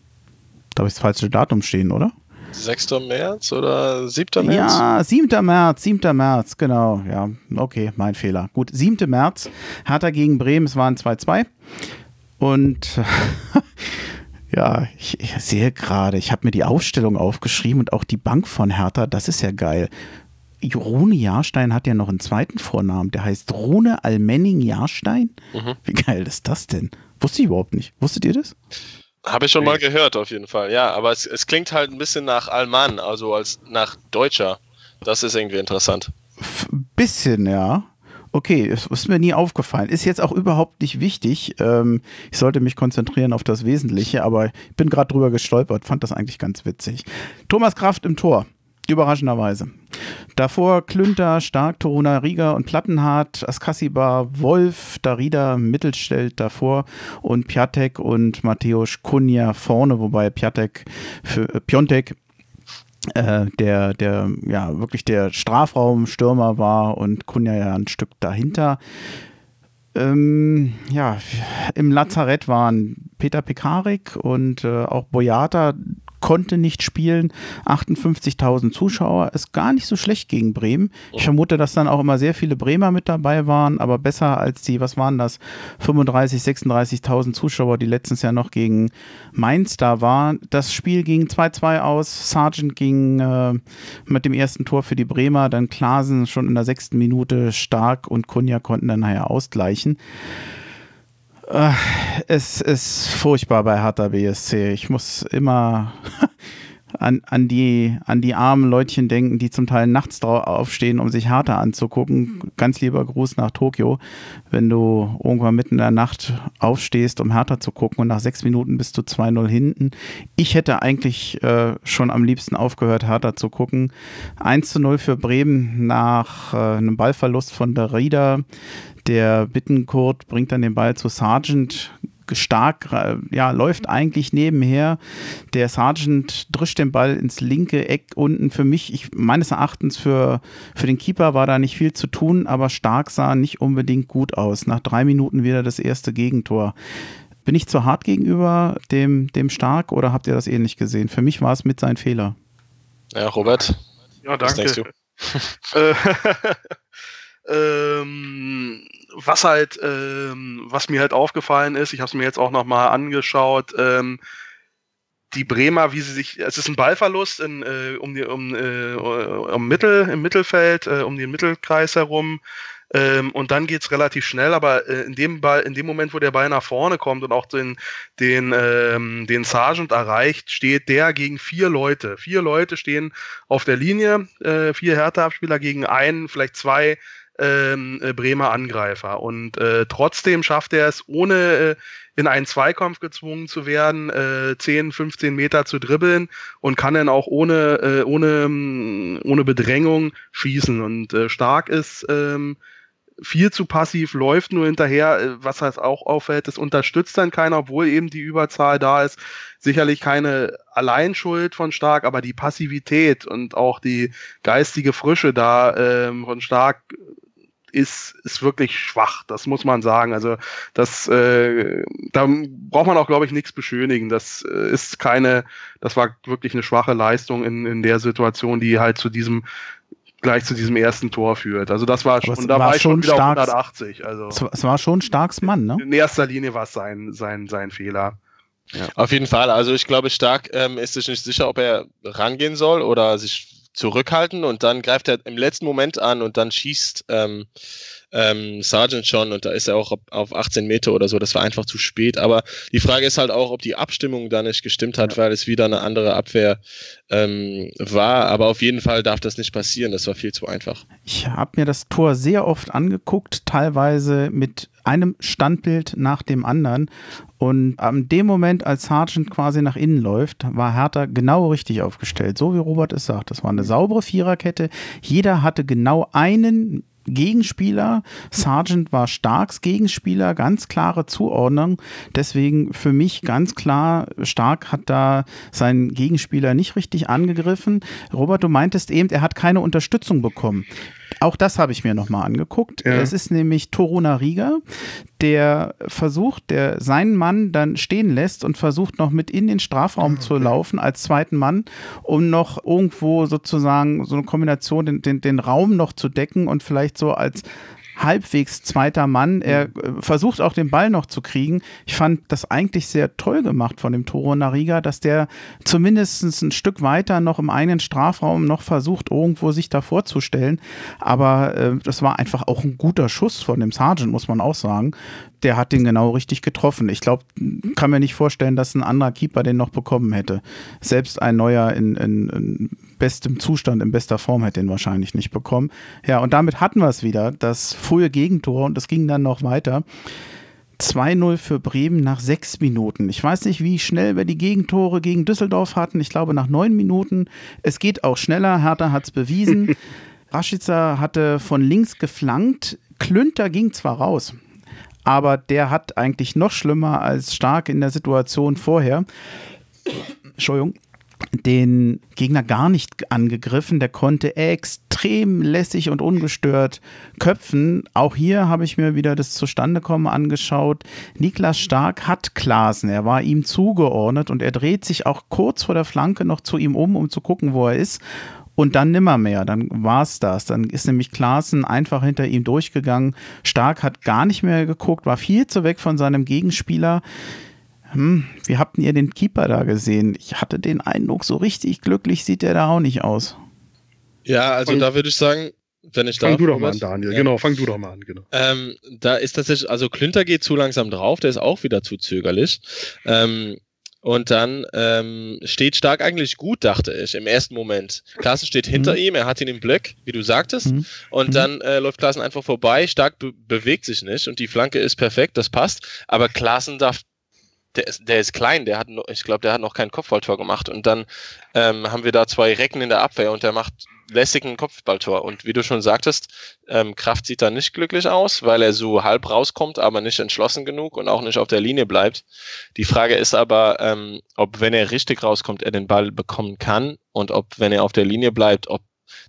Da habe ich das falsche Datum stehen, oder? 6. März oder 7. März? Ja, 7. März, 7. März, genau. Ja, okay, mein Fehler. Gut, 7. März, Hertha gegen Bremen, es waren 2-2. Und [laughs] Ja, ich, ich sehe gerade, ich habe mir die Aufstellung aufgeschrieben und auch die Bank von Hertha, das ist ja geil. Rune Jahrstein hat ja noch einen zweiten Vornamen, der heißt Rune Almenning Jahrstein. Mhm. Wie geil ist das denn? Wusste ich überhaupt nicht. Wusstet ihr das? Habe ich schon mal gehört, auf jeden Fall. Ja, aber es, es klingt halt ein bisschen nach Alman, also als nach Deutscher. Das ist irgendwie interessant. F bisschen, ja. Okay, es ist mir nie aufgefallen. Ist jetzt auch überhaupt nicht wichtig. Ähm, ich sollte mich konzentrieren auf das Wesentliche, aber ich bin gerade drüber gestolpert, fand das eigentlich ganz witzig. Thomas Kraft im Tor. Überraschenderweise. Davor Klünter, Stark, Toruna Riga und Plattenhardt, Askasiba, Wolf, Darida, Mittelstellt davor und Piatek und Mateusz Kunja vorne, wobei Piatek für äh, Piontek äh, der, der ja wirklich der Strafraumstürmer war und Kunja ja ein Stück dahinter. Ähm, ja, im Lazarett waren Peter Pekarik und äh, auch Boyata konnte nicht spielen. 58.000 Zuschauer ist gar nicht so schlecht gegen Bremen. Ich vermute, dass dann auch immer sehr viele Bremer mit dabei waren, aber besser als die, was waren das, 35.000, 36.000 Zuschauer, die letztens ja noch gegen Mainz da waren. Das Spiel ging 2-2 aus. Sargent ging äh, mit dem ersten Tor für die Bremer, dann Klasen schon in der sechsten Minute stark und Kunja konnten dann nachher ausgleichen. Äh, es ist furchtbar bei Hertha BSC. Ich muss immer [laughs] an, an, die, an die armen Leutchen denken, die zum Teil nachts aufstehen, um sich Hertha anzugucken. Ganz lieber Gruß nach Tokio, wenn du irgendwann mitten in der Nacht aufstehst, um Hertha zu gucken und nach sechs Minuten bist du 2-0 hinten. Ich hätte eigentlich äh, schon am liebsten aufgehört, Hertha zu gucken. 1 0 für Bremen nach äh, einem Ballverlust von der Rieder. Der Bittenkurt bringt dann den Ball zu Sargent. Stark, äh, ja, läuft eigentlich nebenher. Der Sargent drischt den Ball ins linke Eck unten. Für mich, ich, meines Erachtens, für, für den Keeper war da nicht viel zu tun, aber Stark sah nicht unbedingt gut aus. Nach drei Minuten wieder das erste Gegentor. Bin ich zu hart gegenüber dem, dem Stark oder habt ihr das ähnlich gesehen? Für mich war es mit sein Fehler. Ja, Robert. Ja, danke. Was denkst du? [laughs] Äh, [laughs] ähm, was halt, ähm, was mir halt aufgefallen ist, ich habe es mir jetzt auch nochmal angeschaut, ähm, die Bremer, wie sie sich, es ist ein Ballverlust in, äh, um die, um, äh, um Mittel, im Mittelfeld, äh, um den Mittelkreis herum. Ähm, und dann geht es relativ schnell, aber äh, in, dem Ball, in dem Moment, wo der Ball nach vorne kommt und auch den, den, ähm, den Sergeant erreicht, steht der gegen vier Leute. Vier Leute stehen auf der Linie, äh, vier Hertha-Abspieler gegen einen, vielleicht zwei ähm, äh, Bremer Angreifer. Und äh, trotzdem schafft er es, ohne äh, in einen Zweikampf gezwungen zu werden, äh, 10, 15 Meter zu dribbeln und kann dann auch ohne, äh, ohne, mm, ohne Bedrängung schießen. Und äh, stark ist ähm, viel zu passiv, läuft nur hinterher, äh, was halt auch auffällt, das unterstützt dann keiner, obwohl eben die Überzahl da ist. Sicherlich keine Alleinschuld von Stark, aber die Passivität und auch die geistige Frische da ähm, von Stark ist, ist wirklich schwach, das muss man sagen. Also das, äh, da braucht man auch, glaube ich, nichts beschönigen. Das äh, ist keine, das war wirklich eine schwache Leistung in, in der Situation, die halt zu diesem gleich zu diesem ersten Tor führt. Also das war schon, da war, war ich schon wieder starks, auf 180. Also es war schon starks Mann, ne? In erster Linie war es sein, sein, sein Fehler. Ja. Auf jeden Fall. Also ich glaube, Stark ähm, ist sich nicht sicher, ob er rangehen soll oder sich zurückhalten und dann greift er im letzten Moment an und dann schießt ähm, ähm, Sargent schon und da ist er auch auf 18 Meter oder so. Das war einfach zu spät. Aber die Frage ist halt auch, ob die Abstimmung da nicht gestimmt hat, ja. weil es wieder eine andere Abwehr ähm, war. Aber auf jeden Fall darf das nicht passieren. Das war viel zu einfach. Ich habe mir das Tor sehr oft angeguckt, teilweise mit einem Standbild nach dem anderen. Und an dem Moment, als Sargent quasi nach innen läuft, war Hertha genau richtig aufgestellt. So wie Robert es sagt. Das war eine saubere Viererkette. Jeder hatte genau einen Gegenspieler. Sargent war Starks Gegenspieler, ganz klare Zuordnung. Deswegen für mich ganz klar, Stark hat da seinen Gegenspieler nicht richtig angegriffen. Robert, du meintest eben, er hat keine Unterstützung bekommen. Auch das habe ich mir nochmal angeguckt. Ja. Es ist nämlich Toruna Riga, der versucht, der seinen Mann dann stehen lässt und versucht noch mit in den Strafraum ah, okay. zu laufen als zweiten Mann, um noch irgendwo sozusagen so eine Kombination, den, den, den Raum noch zu decken und vielleicht so als halbwegs zweiter Mann. Er mhm. äh, versucht auch den Ball noch zu kriegen. Ich fand das eigentlich sehr toll gemacht von dem Toro Nariga, dass der zumindest ein Stück weiter noch im einen Strafraum noch versucht, irgendwo sich da vorzustellen. Aber äh, das war einfach auch ein guter Schuss von dem Sergeant, muss man auch sagen der hat den genau richtig getroffen. Ich glaube, kann mir nicht vorstellen, dass ein anderer Keeper den noch bekommen hätte. Selbst ein neuer in, in, in bestem Zustand, in bester Form hätte den wahrscheinlich nicht bekommen. Ja, und damit hatten wir es wieder, das frühe Gegentor und es ging dann noch weiter. 2-0 für Bremen nach sechs Minuten. Ich weiß nicht, wie schnell wir die Gegentore gegen Düsseldorf hatten. Ich glaube nach neun Minuten. Es geht auch schneller. Hertha hat es bewiesen. [laughs] Rashica hatte von links geflankt. Klünter ging zwar raus, aber der hat eigentlich noch schlimmer als Stark in der Situation vorher. Entschuldigung den Gegner gar nicht angegriffen. Der konnte extrem lässig und ungestört köpfen. Auch hier habe ich mir wieder das Zustandekommen angeschaut. Niklas Stark hat Klasen. Er war ihm zugeordnet und er dreht sich auch kurz vor der Flanke noch zu ihm um, um zu gucken, wo er ist. Und dann nimmer mehr, dann war es das. Dann ist nämlich Klaassen einfach hinter ihm durchgegangen. Stark hat gar nicht mehr geguckt, war viel zu weg von seinem Gegenspieler hm, wie habt ihr den Keeper da gesehen? Ich hatte den Eindruck, so richtig glücklich sieht der da auch nicht aus. Ja, also fang, da würde ich sagen, wenn ich fang darf. Fang du doch mal an, Daniel. Ja. Genau, fang du doch mal an. Genau. Ähm, da ist tatsächlich, also Klünter geht zu langsam drauf, der ist auch wieder zu zögerlich. Ähm, und dann ähm, steht Stark eigentlich gut, dachte ich, im ersten Moment. Klaassen steht hinter mhm. ihm, er hat ihn im Blick, wie du sagtest. Mhm. Und mhm. dann äh, läuft Klaassen einfach vorbei, Stark be bewegt sich nicht und die Flanke ist perfekt, das passt. Aber Klaassen darf der ist, der ist klein, der hat, ich glaube, der hat noch kein Kopfballtor gemacht. Und dann ähm, haben wir da zwei Recken in der Abwehr und der macht lässigen Kopfballtor. Und wie du schon sagtest, ähm, Kraft sieht da nicht glücklich aus, weil er so halb rauskommt, aber nicht entschlossen genug und auch nicht auf der Linie bleibt. Die Frage ist aber, ähm, ob wenn er richtig rauskommt, er den Ball bekommen kann und ob, wenn er auf der Linie bleibt, ob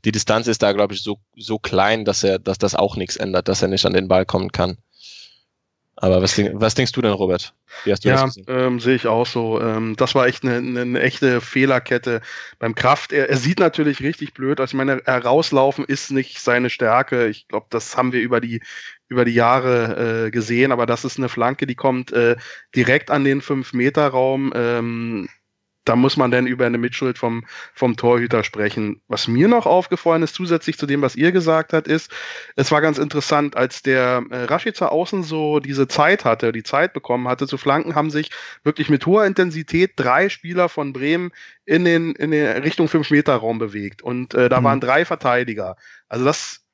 die Distanz ist da, glaube ich, so, so klein, dass er, dass das auch nichts ändert, dass er nicht an den Ball kommen kann. Aber was, was, denkst du denn, Robert? Wie hast du ja, das ähm, sehe ich auch so. Ähm, das war echt eine, eine, eine, echte Fehlerkette beim Kraft. Er, er, sieht natürlich richtig blöd aus. Ich meine, herauslaufen ist nicht seine Stärke. Ich glaube, das haben wir über die über die Jahre äh, gesehen, aber das ist eine Flanke, die kommt äh, direkt an den 5-Meter-Raum. Ähm, da muss man dann über eine Mitschuld vom, vom Torhüter sprechen. Was mir noch aufgefallen ist, zusätzlich zu dem, was ihr gesagt habt, ist, es war ganz interessant, als der äh, Rashica außen so diese Zeit hatte, die Zeit bekommen hatte zu flanken, haben sich wirklich mit hoher Intensität drei Spieler von Bremen in den, in den Richtung 5-Meter-Raum bewegt. Und äh, da mhm. waren drei Verteidiger. Also das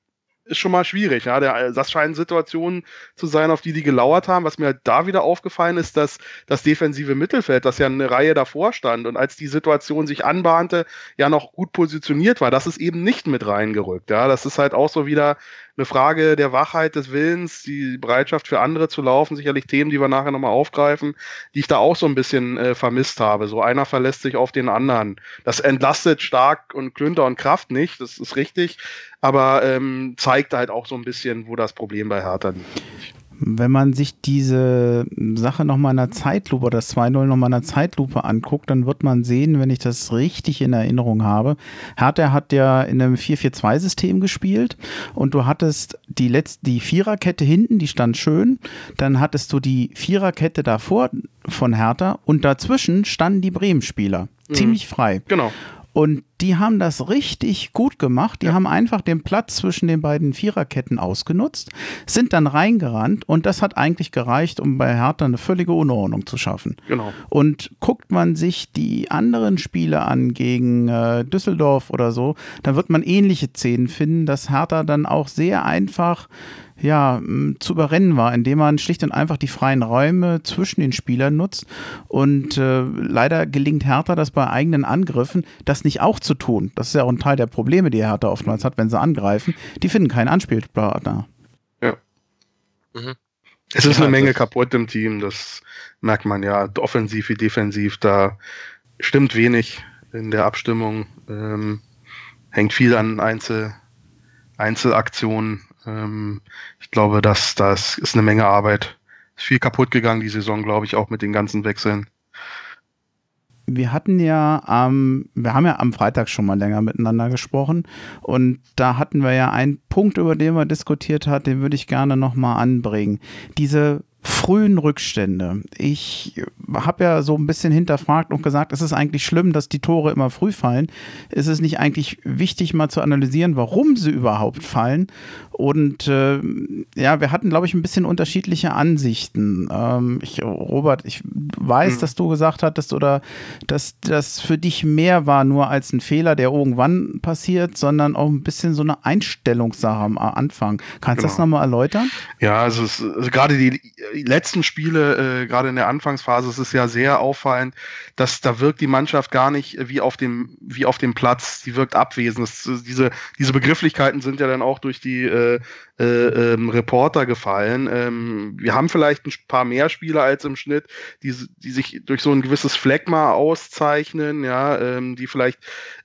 ist schon mal schwierig. Ja? Der, das scheinen Situationen zu sein, auf die die gelauert haben. Was mir halt da wieder aufgefallen ist, dass das defensive Mittelfeld, das ja eine Reihe davor stand und als die Situation sich anbahnte, ja noch gut positioniert war, das ist eben nicht mit reingerückt. Ja? Das ist halt auch so wieder eine Frage der Wachheit des Willens, die Bereitschaft für andere zu laufen, sicherlich Themen, die wir nachher nochmal aufgreifen, die ich da auch so ein bisschen äh, vermisst habe. So einer verlässt sich auf den anderen. Das entlastet stark und Klünter und Kraft nicht, das ist richtig, aber ähm, zeigt halt auch so ein bisschen, wo das Problem bei Hertha liegt wenn man sich diese Sache nochmal in einer Zeitlupe, das 2-0 nochmal in einer Zeitlupe anguckt, dann wird man sehen, wenn ich das richtig in Erinnerung habe, Hertha hat ja in einem 4-4-2-System gespielt und du hattest die letzte, die Viererkette hinten, die stand schön, dann hattest du die Viererkette davor von Hertha und dazwischen standen die Bremen-Spieler. Mhm. Ziemlich frei. Genau. Und die haben das richtig gut gemacht. Die ja. haben einfach den Platz zwischen den beiden Viererketten ausgenutzt, sind dann reingerannt und das hat eigentlich gereicht, um bei Hertha eine völlige Unordnung zu schaffen. Genau. Und guckt man sich die anderen Spiele an gegen äh, Düsseldorf oder so, dann wird man ähnliche Szenen finden, dass Hertha dann auch sehr einfach ja, zu überrennen war, indem man schlicht und einfach die freien Räume zwischen den Spielern nutzt. Und äh, leider gelingt Hertha das bei eigenen Angriffen, das nicht auch zu tun. Das ist ja auch ein Teil der Probleme, die Hertha oftmals hat, wenn sie angreifen. Die finden keinen Anspielpartner. Ja. Mhm. Es ist eine Menge kaputt im Team, das merkt man ja, offensiv wie defensiv. Da stimmt wenig in der Abstimmung. Ähm, hängt viel an Einzel, Einzelaktionen. Ähm, ich glaube, dass das ist eine Menge Arbeit. Ist viel kaputt gegangen die Saison, glaube ich, auch mit den ganzen Wechseln. Wir hatten ja am, wir haben ja am Freitag schon mal länger miteinander gesprochen und da hatten wir ja einen Punkt, über den wir diskutiert haben, den würde ich gerne nochmal anbringen. Diese frühen Rückstände. Ich habe ja so ein bisschen hinterfragt und gesagt, ist es eigentlich schlimm, dass die Tore immer früh fallen? Ist es nicht eigentlich wichtig, mal zu analysieren, warum sie überhaupt fallen? Und äh, ja, wir hatten, glaube ich, ein bisschen unterschiedliche Ansichten. Ähm, ich, Robert, ich weiß, mhm. dass du gesagt hattest oder dass das für dich mehr war nur als ein Fehler, der irgendwann passiert, sondern auch ein bisschen so eine Einstellungssache am Anfang. Kannst du genau. das nochmal erläutern? Ja, also, also gerade die die letzten Spiele, äh, gerade in der Anfangsphase, es ist ja sehr auffallend, dass da wirkt die Mannschaft gar nicht wie auf dem, wie auf dem Platz. Die wirkt abwesend. Das, diese, diese Begrifflichkeiten sind ja dann auch durch die äh, äh, ähm, Reporter gefallen. Ähm, wir haben vielleicht ein paar mehr Spieler als im Schnitt, die, die sich durch so ein gewisses Phlegma auszeichnen, ja, ähm, die vielleicht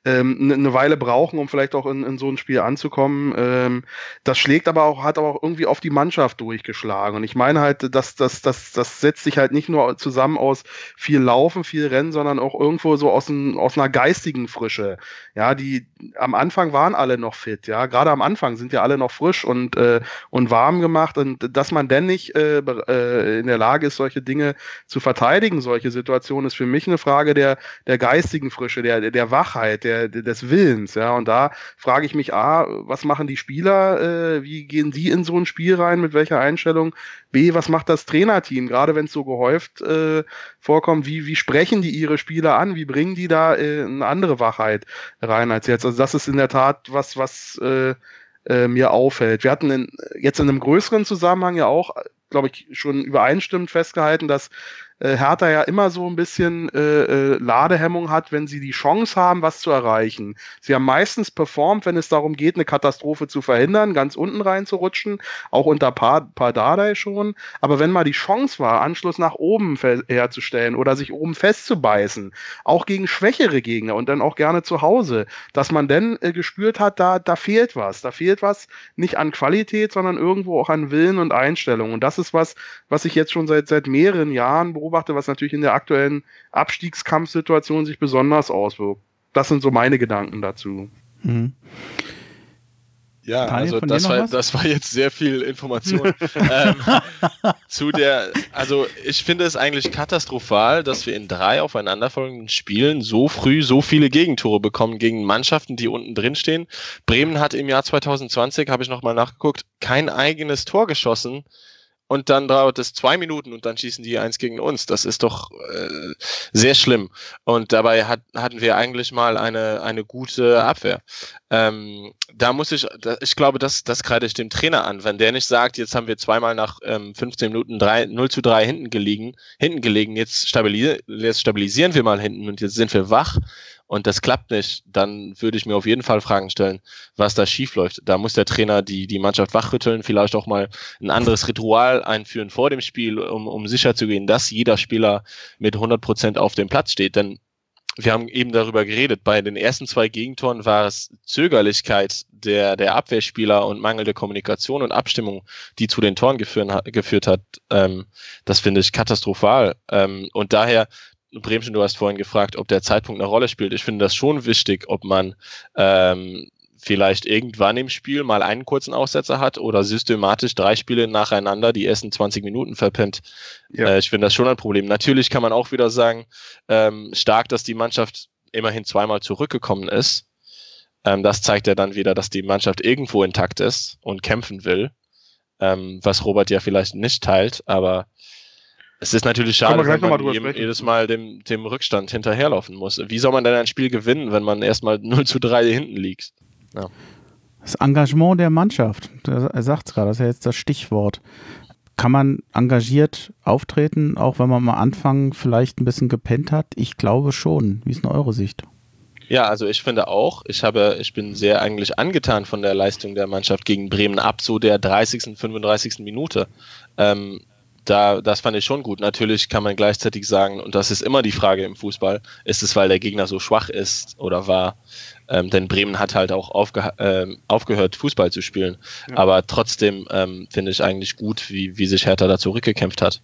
ähm, eine ne Weile brauchen, um vielleicht auch in, in so ein Spiel anzukommen. Ähm, das schlägt aber auch, hat aber auch irgendwie auf die Mannschaft durchgeschlagen. Und ich meine halt, dass das, das, das setzt sich halt nicht nur zusammen aus viel Laufen, viel Rennen, sondern auch irgendwo so aus, ein, aus einer geistigen Frische. Ja, die am Anfang waren alle noch fit, ja. Gerade am Anfang sind ja alle noch frisch und, äh, und warm gemacht. Und dass man denn nicht äh, äh, in der Lage ist, solche Dinge zu verteidigen, solche Situationen, ist für mich eine Frage der, der geistigen Frische, der, der Wachheit, der des Willens, ja. Und da frage ich mich, A, was machen die Spieler, äh, wie gehen die in so ein Spiel rein, mit welcher Einstellung? B, was macht das Trainerteam, gerade wenn es so gehäuft äh, vorkommt, wie, wie sprechen die ihre Spieler an, wie bringen die da äh, eine andere Wachheit rein als jetzt? Also das ist in der Tat was, was äh, äh, mir auffällt. Wir hatten in, jetzt in einem größeren Zusammenhang ja auch, glaube ich, schon übereinstimmend festgehalten, dass äh, Hertha ja immer so ein bisschen äh, äh, Ladehemmung hat, wenn sie die Chance haben, was zu erreichen. Sie haben meistens performt, wenn es darum geht, eine Katastrophe zu verhindern, ganz unten reinzurutschen, auch unter Pardadei schon. Aber wenn mal die Chance war, Anschluss nach oben herzustellen oder sich oben festzubeißen, auch gegen schwächere Gegner und dann auch gerne zu Hause, dass man dann äh, gespürt hat, da, da fehlt was. Da fehlt was nicht an Qualität, sondern irgendwo auch an Willen und Einstellung. Und das ist was, was ich jetzt schon seit, seit mehreren Jahren beobachte beobachte, was natürlich in der aktuellen Abstiegskampfsituation sich besonders auswirkt. Das sind so meine Gedanken dazu. Mhm. Ja, Daniel, also das war, das war jetzt sehr viel Information. [laughs] ähm, zu der, also ich finde es eigentlich katastrophal, dass wir in drei aufeinanderfolgenden Spielen so früh so viele Gegentore bekommen gegen Mannschaften, die unten drin stehen. Bremen hat im Jahr 2020, habe ich nochmal nachgeguckt, kein eigenes Tor geschossen und dann dauert es zwei Minuten und dann schießen die eins gegen uns. Das ist doch äh, sehr schlimm. Und dabei hat, hatten wir eigentlich mal eine, eine gute Abwehr. Ähm, da muss ich, da, ich glaube, das, das kreide ich dem Trainer an. Wenn der nicht sagt, jetzt haben wir zweimal nach ähm, 15 Minuten 3, 0 zu 3 hinten gelegen, hinten gelegen, jetzt, stabilisier, jetzt stabilisieren wir mal hinten und jetzt sind wir wach, und das klappt nicht, dann würde ich mir auf jeden Fall Fragen stellen, was da schief läuft. Da muss der Trainer die, die Mannschaft wachrütteln, vielleicht auch mal ein anderes Ritual einführen vor dem Spiel, um, um sicher zu gehen, dass jeder Spieler mit 100 Prozent auf dem Platz steht. Denn wir haben eben darüber geredet, bei den ersten zwei Gegentoren war es Zögerlichkeit der, der Abwehrspieler und mangelnde Kommunikation und Abstimmung, die zu den Toren geführen, geführt hat. Ähm, das finde ich katastrophal. Ähm, und daher Bremchen, du hast vorhin gefragt, ob der Zeitpunkt eine Rolle spielt. Ich finde das schon wichtig, ob man ähm, vielleicht irgendwann im Spiel mal einen kurzen Aussetzer hat oder systematisch drei Spiele nacheinander die ersten 20 Minuten verpennt. Ja. Äh, ich finde das schon ein Problem. Natürlich kann man auch wieder sagen, ähm, stark, dass die Mannschaft immerhin zweimal zurückgekommen ist. Ähm, das zeigt ja dann wieder, dass die Mannschaft irgendwo intakt ist und kämpfen will, ähm, was Robert ja vielleicht nicht teilt, aber es ist natürlich schade, wenn man jedem, jedes Mal dem, dem Rückstand hinterherlaufen muss. Wie soll man denn ein Spiel gewinnen, wenn man erstmal 0 [laughs] zu 3 hinten liegt? Ja. Das Engagement der Mannschaft, er sagt es gerade, das ist ja jetzt das Stichwort. Kann man engagiert auftreten, auch wenn man am Anfang vielleicht ein bisschen gepennt hat? Ich glaube schon. Wie ist denn eure Sicht? Ja, also ich finde auch, ich habe, ich bin sehr eigentlich angetan von der Leistung der Mannschaft gegen Bremen ab so der 30., 35. Minute. Ähm, da, das fand ich schon gut. Natürlich kann man gleichzeitig sagen, und das ist immer die Frage im Fußball, ist es, weil der Gegner so schwach ist oder war? Ähm, denn Bremen hat halt auch aufge ähm, aufgehört, Fußball zu spielen. Ja. Aber trotzdem ähm, finde ich eigentlich gut, wie, wie sich Hertha da zurückgekämpft hat.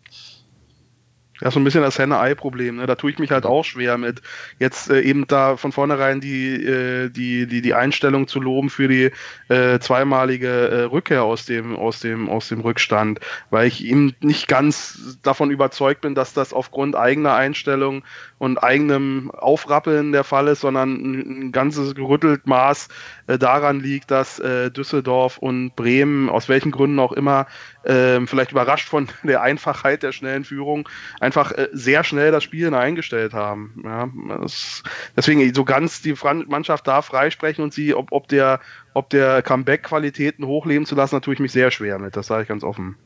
Ja, so ein bisschen das Henne-Ei-Problem. Ne? Da tue ich mich halt auch schwer mit, jetzt äh, eben da von vornherein die, äh, die, die, die Einstellung zu loben für die äh, zweimalige äh, Rückkehr aus dem, aus, dem, aus dem Rückstand, weil ich eben nicht ganz davon überzeugt bin, dass das aufgrund eigener Einstellung und eigenem Aufrappeln der Fall ist, sondern ein, ein ganzes gerüttelt Maß daran liegt, dass äh, Düsseldorf und Bremen, aus welchen Gründen auch immer, äh, vielleicht überrascht von [laughs] der Einfachheit der schnellen Führung, einfach äh, sehr schnell das Spiel eingestellt haben. Ja, das, deswegen so ganz die Mannschaft da freisprechen und sie, ob, ob der, ob der Comeback-Qualitäten hochleben zu lassen, da tue ich mich sehr schwer mit, das sage ich ganz offen.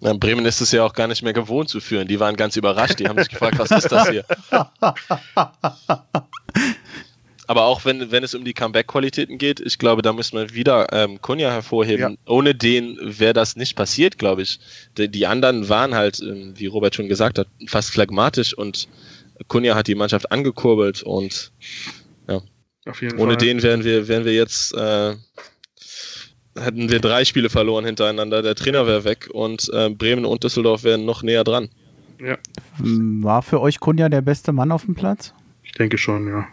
Ja, Bremen ist es ja auch gar nicht mehr gewohnt zu führen. Die waren ganz überrascht. Die haben sich gefragt, was ist das hier? [laughs] Aber auch wenn, wenn es um die Comeback-Qualitäten geht, ich glaube, da müssen wir wieder ähm, Kunja hervorheben. Ja. Ohne den wäre das nicht passiert, glaube ich. Die, die anderen waren halt, ähm, wie Robert schon gesagt hat, fast phlegmatisch und Kunja hat die Mannschaft angekurbelt und ja. ohne Fall. den wären wir, wären wir jetzt, äh, hätten wir drei Spiele verloren hintereinander. Der Trainer wäre weg und äh, Bremen und Düsseldorf wären noch näher dran. Ja. War für euch Kunja der beste Mann auf dem Platz? Ich denke schon, ja.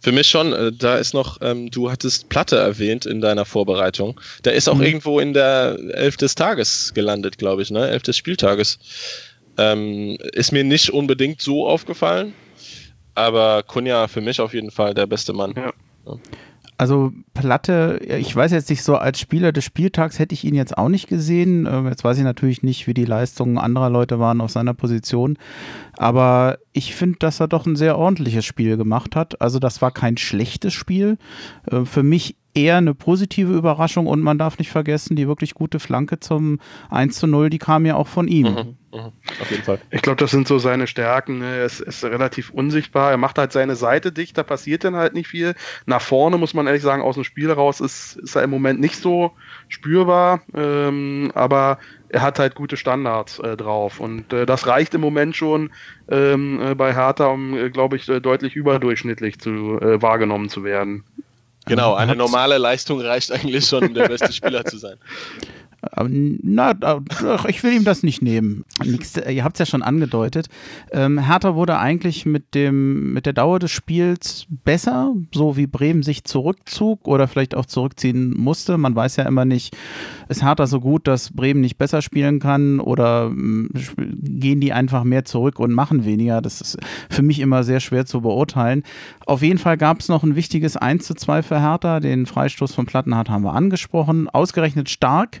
Für mich schon, äh, da ist noch, ähm, du hattest Platte erwähnt in deiner Vorbereitung. Der ist auch mhm. irgendwo in der Elf des Tages gelandet, glaube ich, ne? Elf des Spieltages. Ähm, ist mir nicht unbedingt so aufgefallen, aber Kunja für mich auf jeden Fall der beste Mann. Ja. Ja. Also Platte, ich weiß jetzt nicht so, als Spieler des Spieltags hätte ich ihn jetzt auch nicht gesehen. Ähm, jetzt weiß ich natürlich nicht, wie die Leistungen anderer Leute waren auf seiner Position. Aber ich finde, dass er doch ein sehr ordentliches Spiel gemacht hat. Also das war kein schlechtes Spiel. Äh, für mich eher eine positive Überraschung und man darf nicht vergessen, die wirklich gute Flanke zum 1 zu 0, die kam ja auch von ihm. Mhm, mh, auf jeden Fall. Ich glaube, das sind so seine Stärken. Ne? Er ist, ist, relativ unsichtbar. Er macht halt seine Seite dicht, da passiert dann halt nicht viel. Nach vorne muss man ehrlich sagen, aus dem Spiel raus ist, ist er im Moment nicht so spürbar, ähm, aber er hat halt gute Standards äh, drauf und äh, das reicht im Moment schon ähm, äh, bei Hertha, um, äh, glaube ich, äh, deutlich überdurchschnittlich zu äh, wahrgenommen zu werden. Genau, eine normale Leistung reicht eigentlich schon, um der beste Spieler zu sein. [laughs] Na, ich will ihm das nicht nehmen. Ihr habt es ja schon angedeutet. Ähm, Hertha wurde eigentlich mit, dem, mit der Dauer des Spiels besser, so wie Bremen sich zurückzog oder vielleicht auch zurückziehen musste. Man weiß ja immer nicht, ist Hertha so gut, dass Bremen nicht besser spielen kann oder mm, gehen die einfach mehr zurück und machen weniger? Das ist für mich immer sehr schwer zu beurteilen. Auf jeden Fall gab es noch ein wichtiges 1 zu 2 für Hertha. Den Freistoß von Plattenhardt haben wir angesprochen. Ausgerechnet stark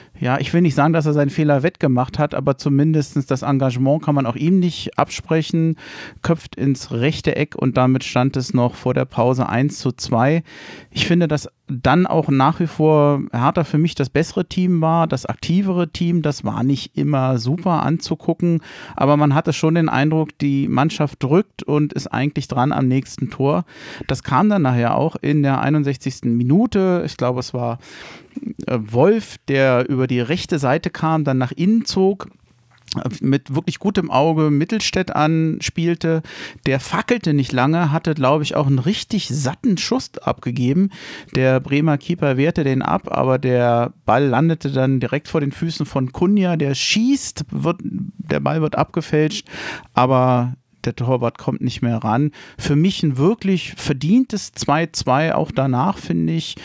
ja, ich will nicht sagen, dass er seinen Fehler wettgemacht hat, aber zumindest das Engagement kann man auch ihm nicht absprechen. Köpft ins rechte Eck und damit stand es noch vor der Pause 1 zu 2. Ich finde, dass dann auch nach wie vor Hertha für mich das bessere Team war, das aktivere Team. Das war nicht immer super anzugucken, aber man hatte schon den Eindruck, die Mannschaft drückt und ist eigentlich dran am nächsten Tor. Das kam dann nachher auch in der 61. Minute. Ich glaube, es war äh, Wolf, der über die rechte Seite kam, dann nach innen zog mit wirklich gutem Auge Mittelstädt anspielte. Der fackelte nicht lange, hatte, glaube ich, auch einen richtig satten Schuss abgegeben. Der Bremer Keeper wehrte den ab, aber der Ball landete dann direkt vor den Füßen von Kunja. Der schießt, wird, der Ball wird abgefälscht, aber der Torwart kommt nicht mehr ran. Für mich ein wirklich verdientes 2-2, auch danach finde ich,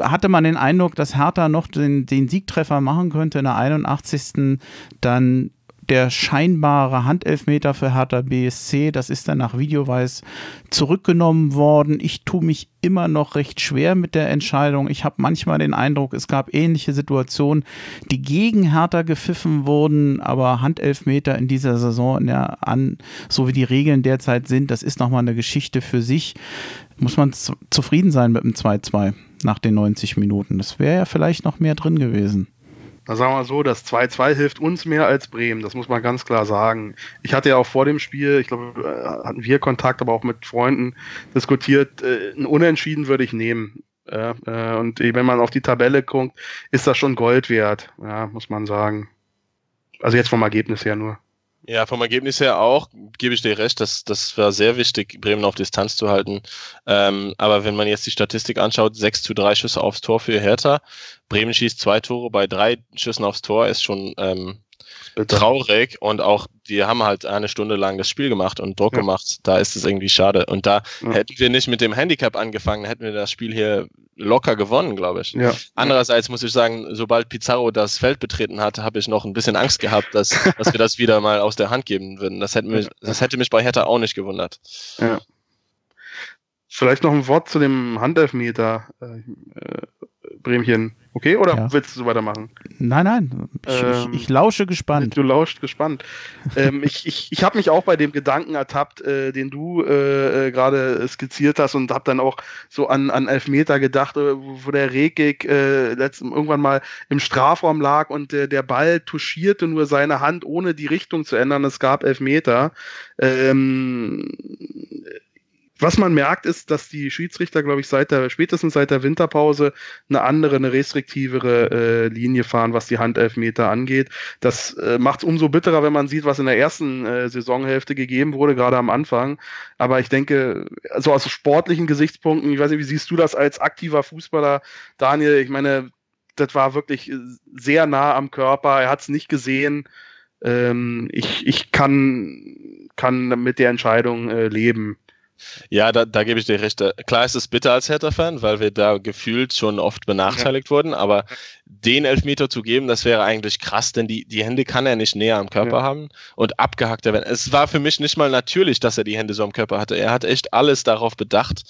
hatte man den Eindruck, dass Hertha noch den, den Siegtreffer machen könnte in der 81. Dann der scheinbare Handelfmeter für Hertha BSC, das ist dann nach Videoweis zurückgenommen worden. Ich tue mich immer noch recht schwer mit der Entscheidung. Ich habe manchmal den Eindruck, es gab ähnliche Situationen, die gegen Hertha gepfiffen wurden, aber Handelfmeter in dieser Saison, der an, so wie die Regeln derzeit sind, das ist nochmal eine Geschichte für sich. Muss man zufrieden sein mit dem 2-2 nach den 90 Minuten. Das wäre ja vielleicht noch mehr drin gewesen. Na, sagen wir mal so, das 2-2 hilft uns mehr als Bremen, das muss man ganz klar sagen. Ich hatte ja auch vor dem Spiel, ich glaube, äh, hatten wir Kontakt, aber auch mit Freunden diskutiert, äh, ein Unentschieden würde ich nehmen. Ja, äh, und wenn man auf die Tabelle guckt, ist das schon Gold wert, ja, muss man sagen. Also jetzt vom Ergebnis her nur. Ja, vom Ergebnis her auch, gebe ich dir recht, das, das war sehr wichtig, Bremen auf Distanz zu halten. Ähm, aber wenn man jetzt die Statistik anschaut, 6 zu 3 Schüsse aufs Tor für Hertha. Bremen schießt zwei Tore bei drei Schüssen aufs Tor, ist schon ähm, traurig und auch die haben halt eine Stunde lang das Spiel gemacht und Druck ja. gemacht. Da ist es irgendwie schade. Und da ja. hätten wir nicht mit dem Handicap angefangen, hätten wir das Spiel hier locker gewonnen, glaube ich. Ja. Andererseits muss ich sagen, sobald Pizarro das Feld betreten hat, habe ich noch ein bisschen Angst gehabt, dass, [laughs] dass wir das wieder mal aus der Hand geben würden. Das hätte mich, das hätte mich bei Hertha auch nicht gewundert. Ja. Vielleicht noch ein Wort zu dem Handelfmeter, äh, äh Bremchen. Okay, oder ja. willst du weitermachen? Nein, nein. Ich, ähm, ich, ich lausche gespannt. Du lauscht gespannt. [laughs] ähm, ich ich, ich habe mich auch bei dem Gedanken ertappt, äh, den du äh, äh gerade skizziert hast und habe dann auch so an, an Elfmeter gedacht, äh, wo der Rekik äh, irgendwann mal im Strafraum lag und äh, der Ball touchierte nur seine Hand, ohne die Richtung zu ändern. Es gab Elfmeter. Ähm, was man merkt, ist, dass die Schiedsrichter, glaube ich, seit der, spätestens seit der Winterpause eine andere, eine restriktivere äh, Linie fahren, was die Handelfmeter angeht. Das äh, macht es umso bitterer, wenn man sieht, was in der ersten äh, Saisonhälfte gegeben wurde, gerade am Anfang. Aber ich denke, also aus sportlichen Gesichtspunkten, ich weiß nicht, wie siehst du das als aktiver Fußballer, Daniel? Ich meine, das war wirklich sehr nah am Körper. Er hat es nicht gesehen. Ähm, ich, ich kann, kann mit der Entscheidung äh, leben. Ja, da, da gebe ich dir recht. Klar ist es bitter als Hertha-Fan, weil wir da gefühlt schon oft benachteiligt ja. wurden, aber den Elfmeter zu geben, das wäre eigentlich krass, denn die, die Hände kann er nicht näher am Körper ja. haben und abgehackt werden. Es war für mich nicht mal natürlich, dass er die Hände so am Körper hatte. Er hat echt alles darauf bedacht,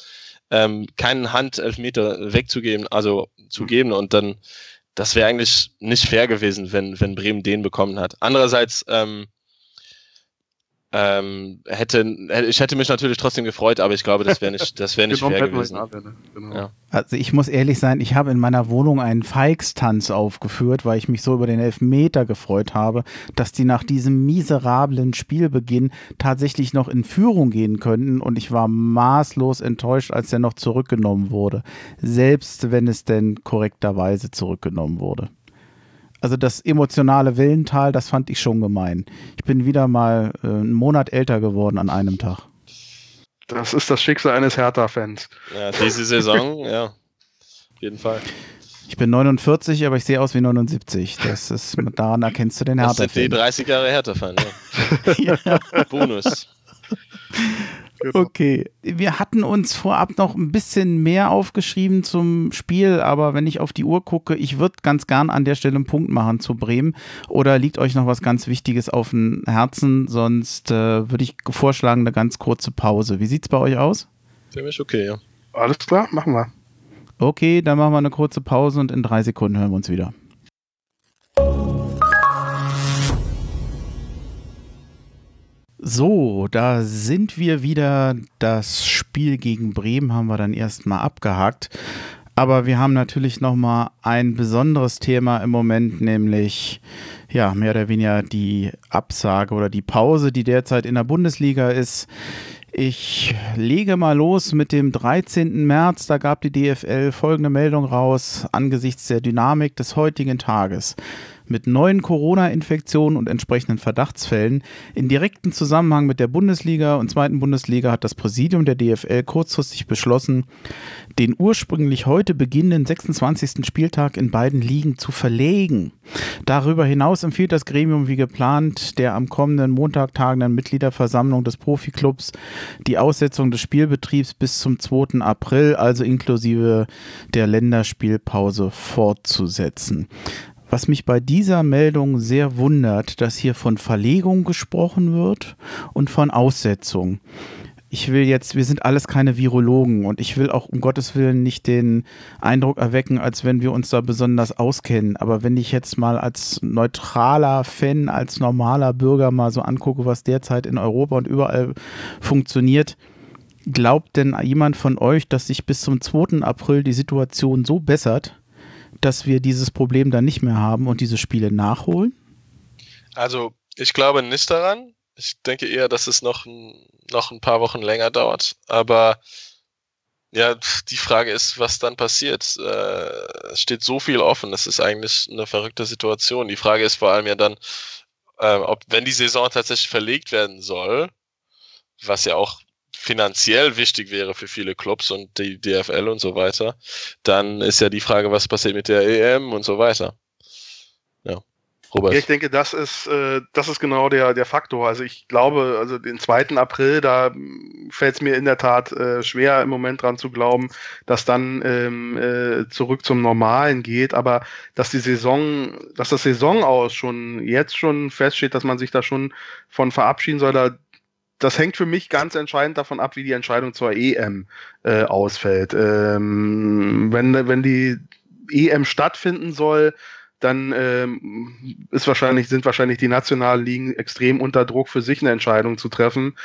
ähm, keinen Handelfmeter wegzugeben, also zu mhm. geben und dann, das wäre eigentlich nicht fair gewesen, wenn, wenn Bremen den bekommen hat. Andererseits, ähm, ähm, hätte, ich hätte mich natürlich trotzdem gefreut, aber ich glaube, das wäre nicht, das wäre [laughs] nicht fair gewesen. Ab, ne? genau. ja. Also ich muss ehrlich sein, ich habe in meiner Wohnung einen Feixtanz aufgeführt, weil ich mich so über den Elfmeter gefreut habe, dass die nach diesem miserablen Spielbeginn tatsächlich noch in Führung gehen könnten und ich war maßlos enttäuscht, als er noch zurückgenommen wurde. Selbst wenn es denn korrekterweise zurückgenommen wurde also das emotionale Wellental, das fand ich schon gemein. Ich bin wieder mal äh, einen Monat älter geworden an einem Tag. Das ist das Schicksal eines Hertha-Fans. Ja, diese Saison, [laughs] ja, auf jeden Fall. Ich bin 49, aber ich sehe aus wie 79. Das ist, daran erkennst du den Hertha-Fan. Das sind die 30 Jahre Hertha-Fan, ja. ja. [laughs] Bonus. Genau. Okay. Wir hatten uns vorab noch ein bisschen mehr aufgeschrieben zum Spiel, aber wenn ich auf die Uhr gucke, ich würde ganz gern an der Stelle einen Punkt machen zu Bremen. Oder liegt euch noch was ganz Wichtiges auf dem Herzen? Sonst äh, würde ich vorschlagen, eine ganz kurze Pause. Wie sieht es bei euch aus? Für mich okay, ja. Alles klar, machen wir. Okay, dann machen wir eine kurze Pause und in drei Sekunden hören wir uns wieder. So, da sind wir wieder. Das Spiel gegen Bremen haben wir dann erstmal abgehakt. Aber wir haben natürlich nochmal ein besonderes Thema im Moment, nämlich ja, mehr oder weniger die Absage oder die Pause, die derzeit in der Bundesliga ist. Ich lege mal los mit dem 13. März. Da gab die DFL folgende Meldung raus angesichts der Dynamik des heutigen Tages mit neuen Corona-Infektionen und entsprechenden Verdachtsfällen. In direktem Zusammenhang mit der Bundesliga und zweiten Bundesliga hat das Präsidium der DFL kurzfristig beschlossen, den ursprünglich heute beginnenden 26. Spieltag in beiden Ligen zu verlegen. Darüber hinaus empfiehlt das Gremium wie geplant der am kommenden Montag tagenden Mitgliederversammlung des Profiklubs die Aussetzung des Spielbetriebs bis zum 2. April, also inklusive der Länderspielpause, fortzusetzen. Was mich bei dieser Meldung sehr wundert, dass hier von Verlegung gesprochen wird und von Aussetzung. Ich will jetzt, wir sind alles keine Virologen und ich will auch um Gottes Willen nicht den Eindruck erwecken, als wenn wir uns da besonders auskennen. Aber wenn ich jetzt mal als neutraler Fan, als normaler Bürger mal so angucke, was derzeit in Europa und überall funktioniert, glaubt denn jemand von euch, dass sich bis zum 2. April die Situation so bessert, dass wir dieses Problem dann nicht mehr haben und diese Spiele nachholen? Also, ich glaube nicht daran. Ich denke eher, dass es noch, noch ein paar Wochen länger dauert. Aber ja, die Frage ist, was dann passiert. Äh, es steht so viel offen. Es ist eigentlich eine verrückte Situation. Die Frage ist vor allem ja dann, äh, ob, wenn die Saison tatsächlich verlegt werden soll, was ja auch finanziell wichtig wäre für viele Clubs und die DFL und so weiter, dann ist ja die Frage, was passiert mit der EM und so weiter. Ja. Robert. Ja, ich denke, das ist, äh, das ist genau der, der Faktor. Also ich glaube, also den 2. April, da fällt es mir in der Tat äh, schwer, im Moment dran zu glauben, dass dann ähm, äh, zurück zum Normalen geht. Aber dass die Saison, dass das Saison aus schon jetzt schon feststeht, dass man sich da schon von verabschieden soll, da das hängt für mich ganz entscheidend davon ab, wie die Entscheidung zur EM äh, ausfällt. Ähm, wenn, wenn die EM stattfinden soll, dann ähm, ist wahrscheinlich, sind wahrscheinlich die nationalen Ligen extrem unter Druck für sich eine Entscheidung zu treffen.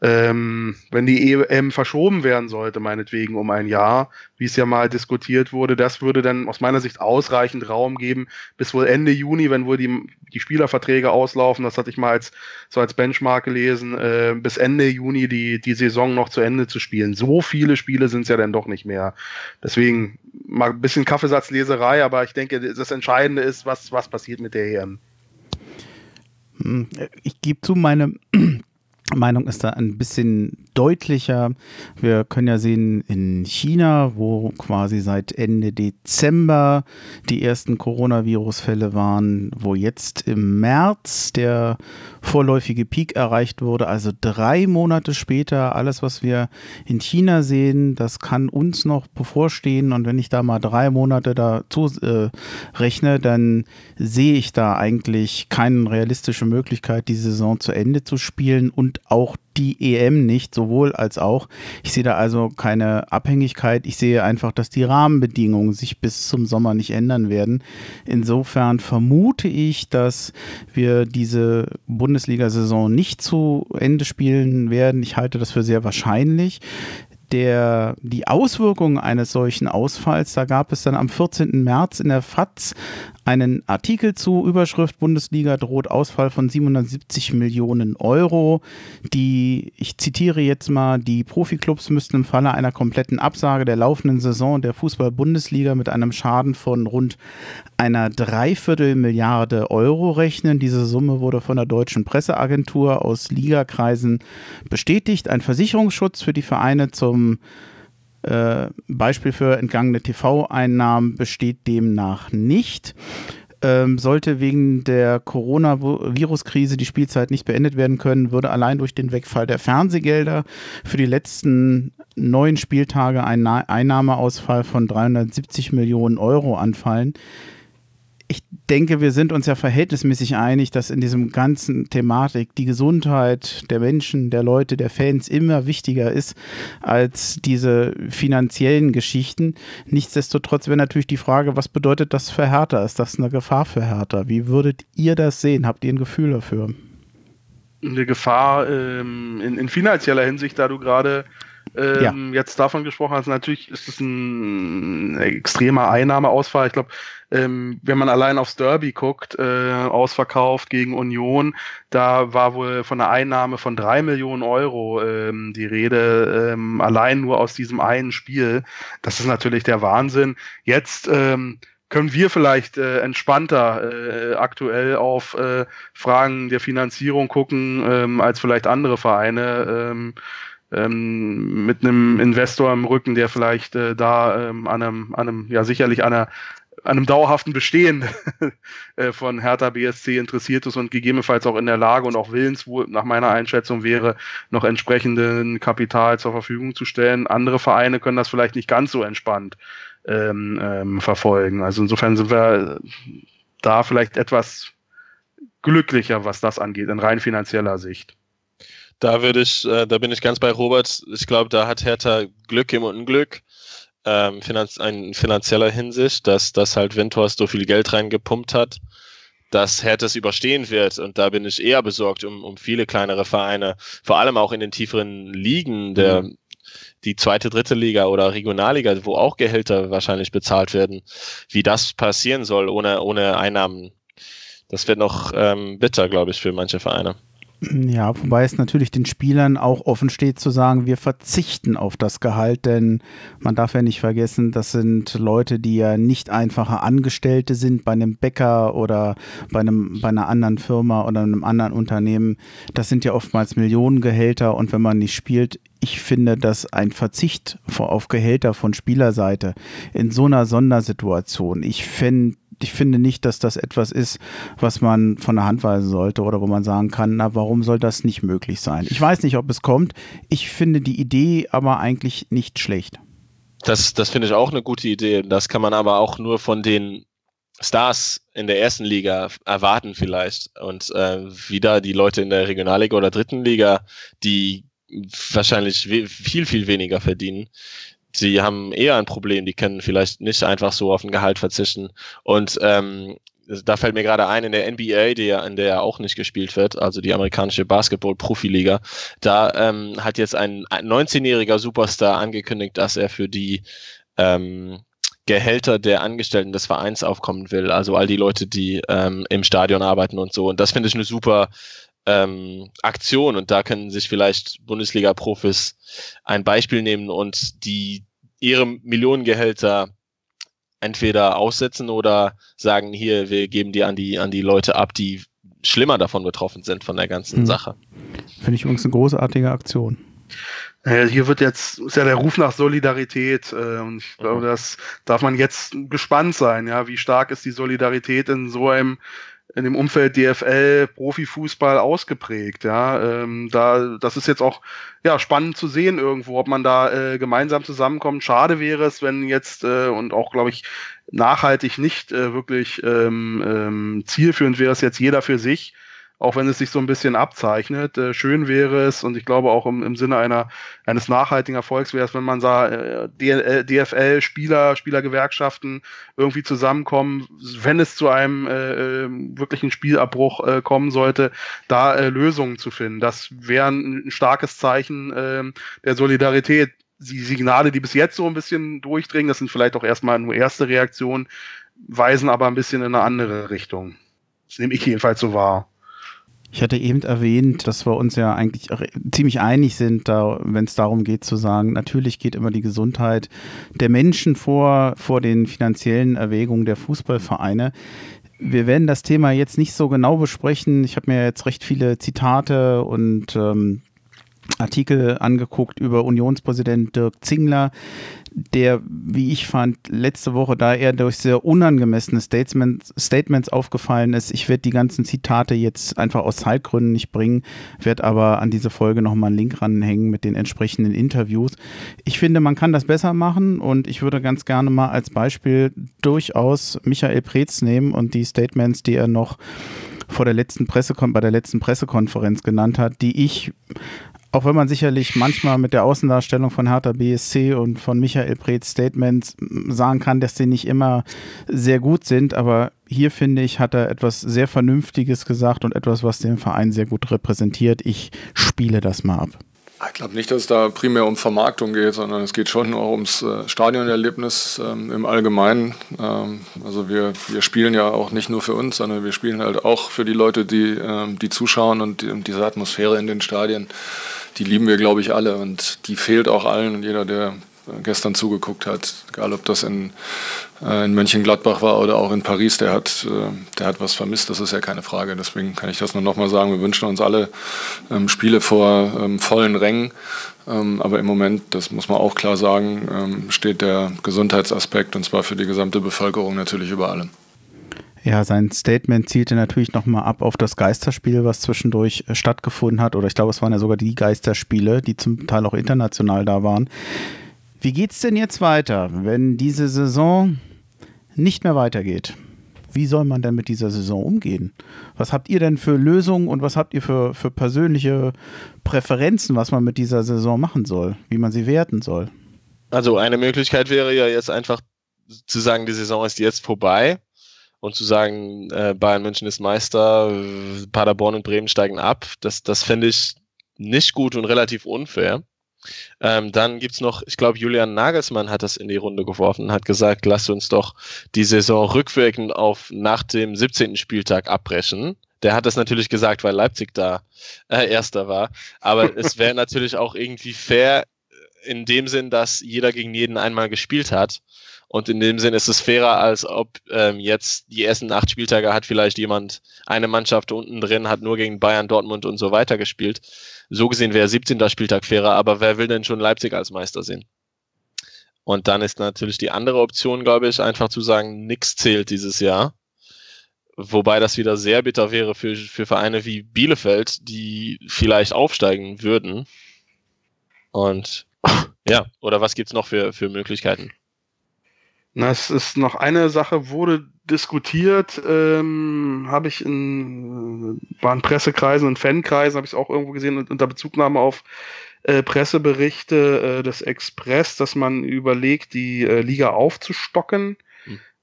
Ähm, wenn die EM verschoben werden sollte, meinetwegen um ein Jahr, wie es ja mal diskutiert wurde, das würde dann aus meiner Sicht ausreichend Raum geben, bis wohl Ende Juni, wenn wohl die, die Spielerverträge auslaufen, das hatte ich mal als, so als Benchmark gelesen, äh, bis Ende Juni die, die Saison noch zu Ende zu spielen. So viele Spiele sind es ja dann doch nicht mehr. Deswegen mal ein bisschen Kaffeesatzleserei, aber ich denke, das Entscheidende ist, was, was passiert mit der EM. Hm, ich gebe zu, meine [clears throat] Meinung ist da ein bisschen deutlicher. Wir können ja sehen, in China, wo quasi seit Ende Dezember die ersten Coronavirus-Fälle waren, wo jetzt im März der vorläufige Peak erreicht wurde, also drei Monate später, alles, was wir in China sehen, das kann uns noch bevorstehen. Und wenn ich da mal drei Monate dazu äh, rechne, dann sehe ich da eigentlich keine realistische Möglichkeit, die Saison zu Ende zu spielen und auch die EM nicht, sowohl als auch. Ich sehe da also keine Abhängigkeit. Ich sehe einfach, dass die Rahmenbedingungen sich bis zum Sommer nicht ändern werden. Insofern vermute ich, dass wir diese Bundesliga-Saison nicht zu Ende spielen werden. Ich halte das für sehr wahrscheinlich der, die Auswirkungen eines solchen Ausfalls, da gab es dann am 14. März in der FAZ einen Artikel zu Überschrift Bundesliga droht Ausfall von 770 Millionen Euro. Die, ich zitiere jetzt mal, die Profiklubs müssten im Falle einer kompletten Absage der laufenden Saison der Fußball-Bundesliga mit einem Schaden von rund einer Dreiviertelmilliarde Euro rechnen. Diese Summe wurde von der deutschen Presseagentur aus Ligakreisen bestätigt. Ein Versicherungsschutz für die Vereine zum äh, Beispiel für entgangene TV-Einnahmen besteht demnach nicht. Ähm, sollte wegen der Coronavirus-Krise die Spielzeit nicht beendet werden können, würde allein durch den Wegfall der Fernsehgelder für die letzten neun Spieltage ein Einnahmeausfall von 370 Millionen Euro anfallen ich denke, wir sind uns ja verhältnismäßig einig, dass in diesem ganzen Thematik die Gesundheit der Menschen, der Leute, der Fans immer wichtiger ist als diese finanziellen Geschichten. Nichtsdestotrotz wäre natürlich die Frage, was bedeutet das für Hertha? Ist das eine Gefahr für Hertha? Wie würdet ihr das sehen? Habt ihr ein Gefühl dafür? Eine Gefahr ähm, in, in finanzieller Hinsicht, da du gerade ähm, ja. jetzt davon gesprochen hast, natürlich ist es ein, ein extremer Einnahmeausfall. Ich glaube, ähm, wenn man allein aufs Derby guckt, äh, ausverkauft gegen Union, da war wohl von einer Einnahme von drei Millionen Euro ähm, die Rede, ähm, allein nur aus diesem einen Spiel. Das ist natürlich der Wahnsinn. Jetzt ähm, können wir vielleicht äh, entspannter äh, aktuell auf äh, Fragen der Finanzierung gucken ähm, als vielleicht andere Vereine. Ähm, ähm, mit einem Investor im Rücken, der vielleicht äh, da ähm, an einem, an einem, ja sicherlich einer einem dauerhaften Bestehen [laughs] äh, von Hertha BSC interessiert ist und gegebenenfalls auch in der Lage und auch willens, nach meiner Einschätzung wäre, noch entsprechenden Kapital zur Verfügung zu stellen. Andere Vereine können das vielleicht nicht ganz so entspannt ähm, ähm, verfolgen. Also insofern sind wir da vielleicht etwas glücklicher, was das angeht, in rein finanzieller Sicht. Da würde ich, äh, da bin ich ganz bei Robert. Ich glaube, da hat Hertha Glück im Unglück ähm, finanz in finanzieller Hinsicht, dass, dass halt Windhorst so viel Geld reingepumpt hat, dass Hertha es überstehen wird. Und da bin ich eher besorgt um, um viele kleinere Vereine, vor allem auch in den tieferen Ligen der mhm. die zweite, dritte Liga oder Regionalliga, wo auch Gehälter wahrscheinlich bezahlt werden, wie das passieren soll ohne, ohne Einnahmen. Das wird noch ähm, bitter, glaube ich, für manche Vereine. Ja, wobei es natürlich den Spielern auch offen steht zu sagen, wir verzichten auf das Gehalt, denn man darf ja nicht vergessen, das sind Leute, die ja nicht einfache Angestellte sind bei einem Bäcker oder bei, einem, bei einer anderen Firma oder einem anderen Unternehmen. Das sind ja oftmals Millionengehälter und wenn man nicht spielt, ich finde, dass ein Verzicht auf Gehälter von Spielerseite in so einer Sondersituation, ich fände ich finde nicht, dass das etwas ist, was man von der Hand weisen sollte oder wo man sagen kann, na, warum soll das nicht möglich sein? Ich weiß nicht, ob es kommt. Ich finde die Idee aber eigentlich nicht schlecht. Das, das finde ich auch eine gute Idee. Das kann man aber auch nur von den Stars in der ersten Liga erwarten vielleicht. Und äh, wieder die Leute in der Regionalliga oder dritten Liga, die wahrscheinlich viel, viel weniger verdienen, sie haben eher ein Problem, die können vielleicht nicht einfach so auf ein Gehalt verzichten. Und ähm, da fällt mir gerade ein, in der NBA, die, in der ja auch nicht gespielt wird, also die amerikanische Basketball-Profiliga, da ähm, hat jetzt ein, ein 19-jähriger Superstar angekündigt, dass er für die ähm, Gehälter der Angestellten des Vereins aufkommen will. Also all die Leute, die ähm, im Stadion arbeiten und so. Und das finde ich eine super ähm, Aktion. Und da können sich vielleicht Bundesliga-Profis ein Beispiel nehmen und die ihre Millionengehälter entweder aussetzen oder sagen, hier, wir geben die an die, an die Leute ab, die schlimmer davon betroffen sind von der ganzen hm. Sache. Finde ich übrigens eine großartige Aktion. Hier wird jetzt, ist ja der Ruf nach Solidarität äh, und ich glaube, mhm. das darf man jetzt gespannt sein, ja, wie stark ist die Solidarität in so einem in dem Umfeld DFL Profifußball ausgeprägt. Ja, ähm, da das ist jetzt auch ja spannend zu sehen irgendwo, ob man da äh, gemeinsam zusammenkommt. Schade wäre es, wenn jetzt äh, und auch glaube ich nachhaltig nicht äh, wirklich ähm, ähm, zielführend wäre es jetzt jeder für sich auch wenn es sich so ein bisschen abzeichnet. Äh, schön wäre es, und ich glaube auch im, im Sinne einer, eines nachhaltigen Erfolgs wäre es, wenn man sah, äh, DFL, Spieler, Spielergewerkschaften irgendwie zusammenkommen, wenn es zu einem äh, ähm, wirklichen Spielabbruch äh, kommen sollte, da äh, Lösungen zu finden. Das wäre ein, ein starkes Zeichen äh, der Solidarität. Die Signale, die bis jetzt so ein bisschen durchdringen, das sind vielleicht auch erstmal nur erste Reaktionen, weisen aber ein bisschen in eine andere Richtung. Das nehme ich jedenfalls so wahr. Ich hatte eben erwähnt, dass wir uns ja eigentlich ziemlich einig sind, wenn es darum geht zu sagen, natürlich geht immer die Gesundheit der Menschen vor, vor den finanziellen Erwägungen der Fußballvereine. Wir werden das Thema jetzt nicht so genau besprechen. Ich habe mir jetzt recht viele Zitate und ähm, Artikel angeguckt über Unionspräsident Dirk Zingler, der, wie ich fand, letzte Woche, da er durch sehr unangemessene Statements, Statements aufgefallen ist. Ich werde die ganzen Zitate jetzt einfach aus Zeitgründen nicht bringen, werde aber an diese Folge nochmal einen Link ranhängen mit den entsprechenden Interviews. Ich finde, man kann das besser machen und ich würde ganz gerne mal als Beispiel durchaus Michael Preetz nehmen und die Statements, die er noch vor der letzten Pressekon bei der letzten Pressekonferenz genannt hat, die ich auch wenn man sicherlich manchmal mit der Außendarstellung von Hertha BSC und von Michael Preetz Statements sagen kann, dass sie nicht immer sehr gut sind, aber hier finde ich, hat er etwas sehr Vernünftiges gesagt und etwas, was den Verein sehr gut repräsentiert. Ich spiele das mal ab. Ich glaube nicht, dass es da primär um Vermarktung geht, sondern es geht schon auch ums äh, Stadionerlebnis ähm, im Allgemeinen. Ähm, also wir, wir spielen ja auch nicht nur für uns, sondern wir spielen halt auch für die Leute, die, ähm, die zuschauen und die, diese Atmosphäre in den Stadien die lieben wir, glaube ich, alle und die fehlt auch allen und jeder, der gestern zugeguckt hat, egal ob das in, äh, in Mönchengladbach war oder auch in Paris, der hat, äh, der hat was vermisst, das ist ja keine Frage. Deswegen kann ich das nur nochmal sagen, wir wünschen uns alle ähm, Spiele vor ähm, vollen Rängen. Ähm, aber im Moment, das muss man auch klar sagen, ähm, steht der Gesundheitsaspekt und zwar für die gesamte Bevölkerung natürlich über allem. Ja, sein Statement zielte natürlich nochmal ab auf das Geisterspiel, was zwischendurch äh, stattgefunden hat. Oder ich glaube, es waren ja sogar die Geisterspiele, die zum Teil auch international da waren. Wie geht's denn jetzt weiter, wenn diese Saison nicht mehr weitergeht? Wie soll man denn mit dieser Saison umgehen? Was habt ihr denn für Lösungen und was habt ihr für, für persönliche Präferenzen, was man mit dieser Saison machen soll, wie man sie werten soll? Also eine Möglichkeit wäre ja jetzt einfach zu sagen, die Saison ist jetzt vorbei und zu sagen, äh, Bayern München ist Meister, Paderborn und Bremen steigen ab, das, das finde ich nicht gut und relativ unfair. Ähm, dann gibt's noch, ich glaube, Julian Nagelsmann hat das in die Runde geworfen, hat gesagt, lasst uns doch die Saison rückwirkend auf nach dem 17. Spieltag abbrechen. Der hat das natürlich gesagt, weil Leipzig da äh, Erster war. Aber [laughs] es wäre natürlich auch irgendwie fair in dem Sinn, dass jeder gegen jeden einmal gespielt hat. Und in dem Sinn ist es fairer, als ob ähm, jetzt die ersten acht Spieltage hat vielleicht jemand, eine Mannschaft unten drin, hat nur gegen Bayern, Dortmund und so weiter gespielt. So gesehen wäre 17. Spieltag fairer, aber wer will denn schon Leipzig als Meister sehen? Und dann ist natürlich die andere Option, glaube ich, einfach zu sagen, nichts zählt dieses Jahr. Wobei das wieder sehr bitter wäre für, für Vereine wie Bielefeld, die vielleicht aufsteigen würden. Und [laughs] ja, oder was gibt's noch für, für Möglichkeiten? Na, es ist noch eine Sache, wurde diskutiert, ähm, habe ich in, waren Pressekreisen und Fankreisen, habe ich auch irgendwo gesehen, unter Bezugnahme auf äh, Presseberichte äh, des Express, dass man überlegt, die äh, Liga aufzustocken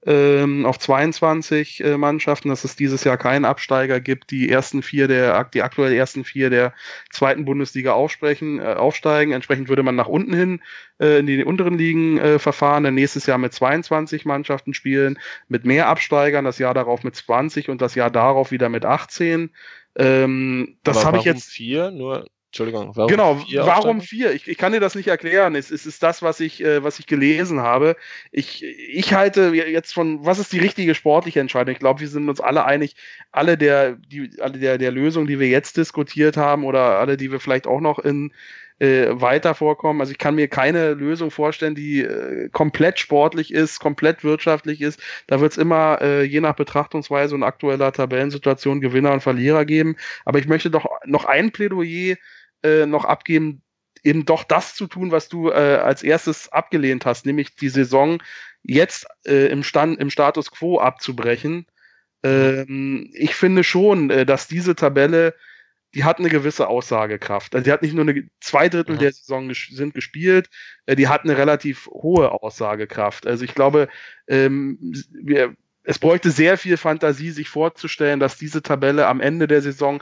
ähm, auf 22 äh, Mannschaften, dass es dieses Jahr keinen Absteiger gibt, die ersten vier der, die aktuell ersten vier der zweiten Bundesliga aufsprechen, äh, aufsteigen. Entsprechend würde man nach unten hin äh, in die unteren Ligen äh, verfahren, dann nächstes Jahr mit 22 Mannschaften spielen, mit mehr Absteigern, das Jahr darauf mit 20 und das Jahr darauf wieder mit 18. Ähm, das habe ich jetzt. Vier, nur Entschuldigung, warum genau, vier warum vier? Ich, ich, kann dir das nicht erklären. Es, es ist das, was ich, äh, was ich gelesen habe. Ich, ich halte jetzt von, was ist die richtige sportliche Entscheidung? Ich glaube, wir sind uns alle einig, alle der, die, alle der, der Lösungen, die wir jetzt diskutiert haben oder alle, die wir vielleicht auch noch in äh, weiter vorkommen. Also ich kann mir keine Lösung vorstellen, die äh, komplett sportlich ist, komplett wirtschaftlich ist. Da wird es immer äh, je nach Betrachtungsweise und aktueller Tabellensituation Gewinner und Verlierer geben. Aber ich möchte doch noch ein Plädoyer äh, noch abgeben, eben doch das zu tun, was du äh, als erstes abgelehnt hast, nämlich die Saison jetzt äh, im, Stand, im Status quo abzubrechen. Ähm, ich finde schon, äh, dass diese Tabelle, die hat eine gewisse Aussagekraft. Also die hat nicht nur eine, zwei Drittel ja. der Saison ges sind gespielt, äh, die hat eine relativ hohe Aussagekraft. Also ich glaube, ähm, wir, es bräuchte sehr viel Fantasie, sich vorzustellen, dass diese Tabelle am Ende der Saison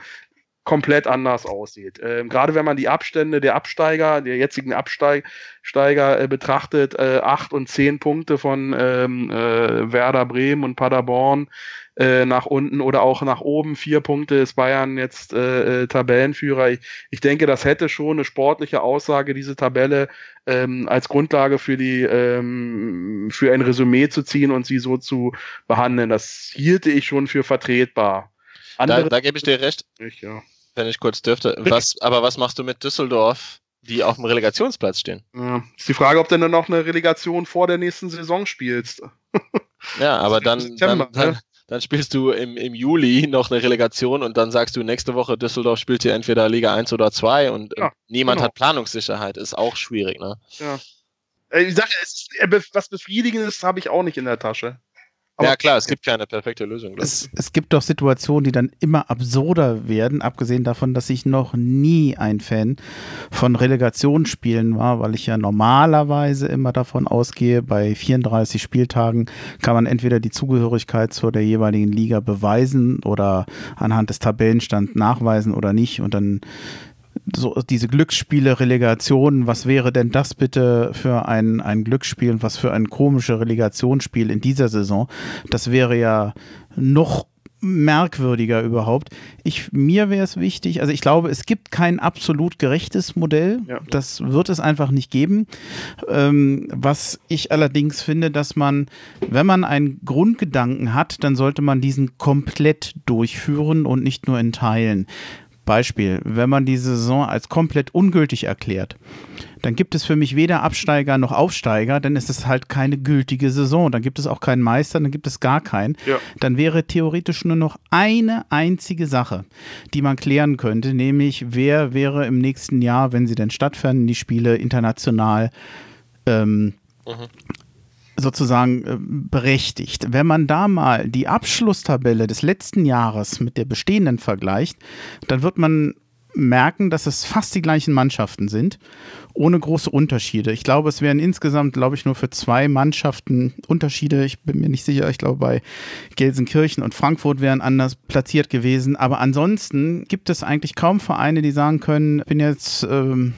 komplett anders aussieht. Ähm, Gerade wenn man die Abstände der Absteiger, der jetzigen Absteiger äh, betrachtet, äh, acht und zehn Punkte von ähm, äh, Werder Bremen und Paderborn äh, nach unten oder auch nach oben, vier Punkte ist Bayern jetzt äh, äh, Tabellenführer. Ich, ich denke, das hätte schon eine sportliche Aussage, diese Tabelle ähm, als Grundlage für die ähm, für ein Resümee zu ziehen und sie so zu behandeln. Das hielte ich schon für vertretbar. Andere da, da gebe ich dir recht. Ich, ja wenn ich kurz dürfte. Was, aber was machst du mit Düsseldorf, die auf dem Relegationsplatz stehen? Ja, ist die Frage, ob du dann noch eine Relegation vor der nächsten Saison spielst. [laughs] ja, aber dann, September, dann, dann, dann, spielst du im, im Juli noch eine Relegation und dann sagst du, nächste Woche Düsseldorf spielt hier entweder Liga 1 oder 2 und ja, niemand genau. hat Planungssicherheit. Ist auch schwierig, ne? Ja. Ich sage, was Befriedigendes habe ich auch nicht in der Tasche. Aber ja klar, es gibt keine perfekte Lösung. Es, es, gibt doch Situationen, die dann immer absurder werden, abgesehen davon, dass ich noch nie ein Fan von Relegationsspielen war, weil ich ja normalerweise immer davon ausgehe, bei 34 Spieltagen kann man entweder die Zugehörigkeit zu der jeweiligen Liga beweisen oder anhand des Tabellenstands nachweisen oder nicht und dann so diese Glücksspiele, Relegationen, was wäre denn das bitte für ein, ein Glücksspiel und was für ein komisches Relegationsspiel in dieser Saison? Das wäre ja noch merkwürdiger überhaupt. Ich, mir wäre es wichtig, also ich glaube, es gibt kein absolut gerechtes Modell. Ja. Das wird es einfach nicht geben. Ähm, was ich allerdings finde, dass man, wenn man einen Grundgedanken hat, dann sollte man diesen komplett durchführen und nicht nur in Teilen. Beispiel, wenn man die Saison als komplett ungültig erklärt, dann gibt es für mich weder Absteiger noch Aufsteiger, dann ist es halt keine gültige Saison. Dann gibt es auch keinen Meister, dann gibt es gar keinen. Ja. Dann wäre theoretisch nur noch eine einzige Sache, die man klären könnte, nämlich wer wäre im nächsten Jahr, wenn sie denn stattfinden, die Spiele international ähm, mhm sozusagen äh, berechtigt. Wenn man da mal die Abschlusstabelle des letzten Jahres mit der bestehenden vergleicht, dann wird man merken, dass es fast die gleichen Mannschaften sind, ohne große Unterschiede. Ich glaube, es wären insgesamt, glaube ich, nur für zwei Mannschaften Unterschiede. Ich bin mir nicht sicher. Ich glaube, bei Gelsenkirchen und Frankfurt wären anders platziert gewesen. Aber ansonsten gibt es eigentlich kaum Vereine, die sagen können, ich bin jetzt ähm,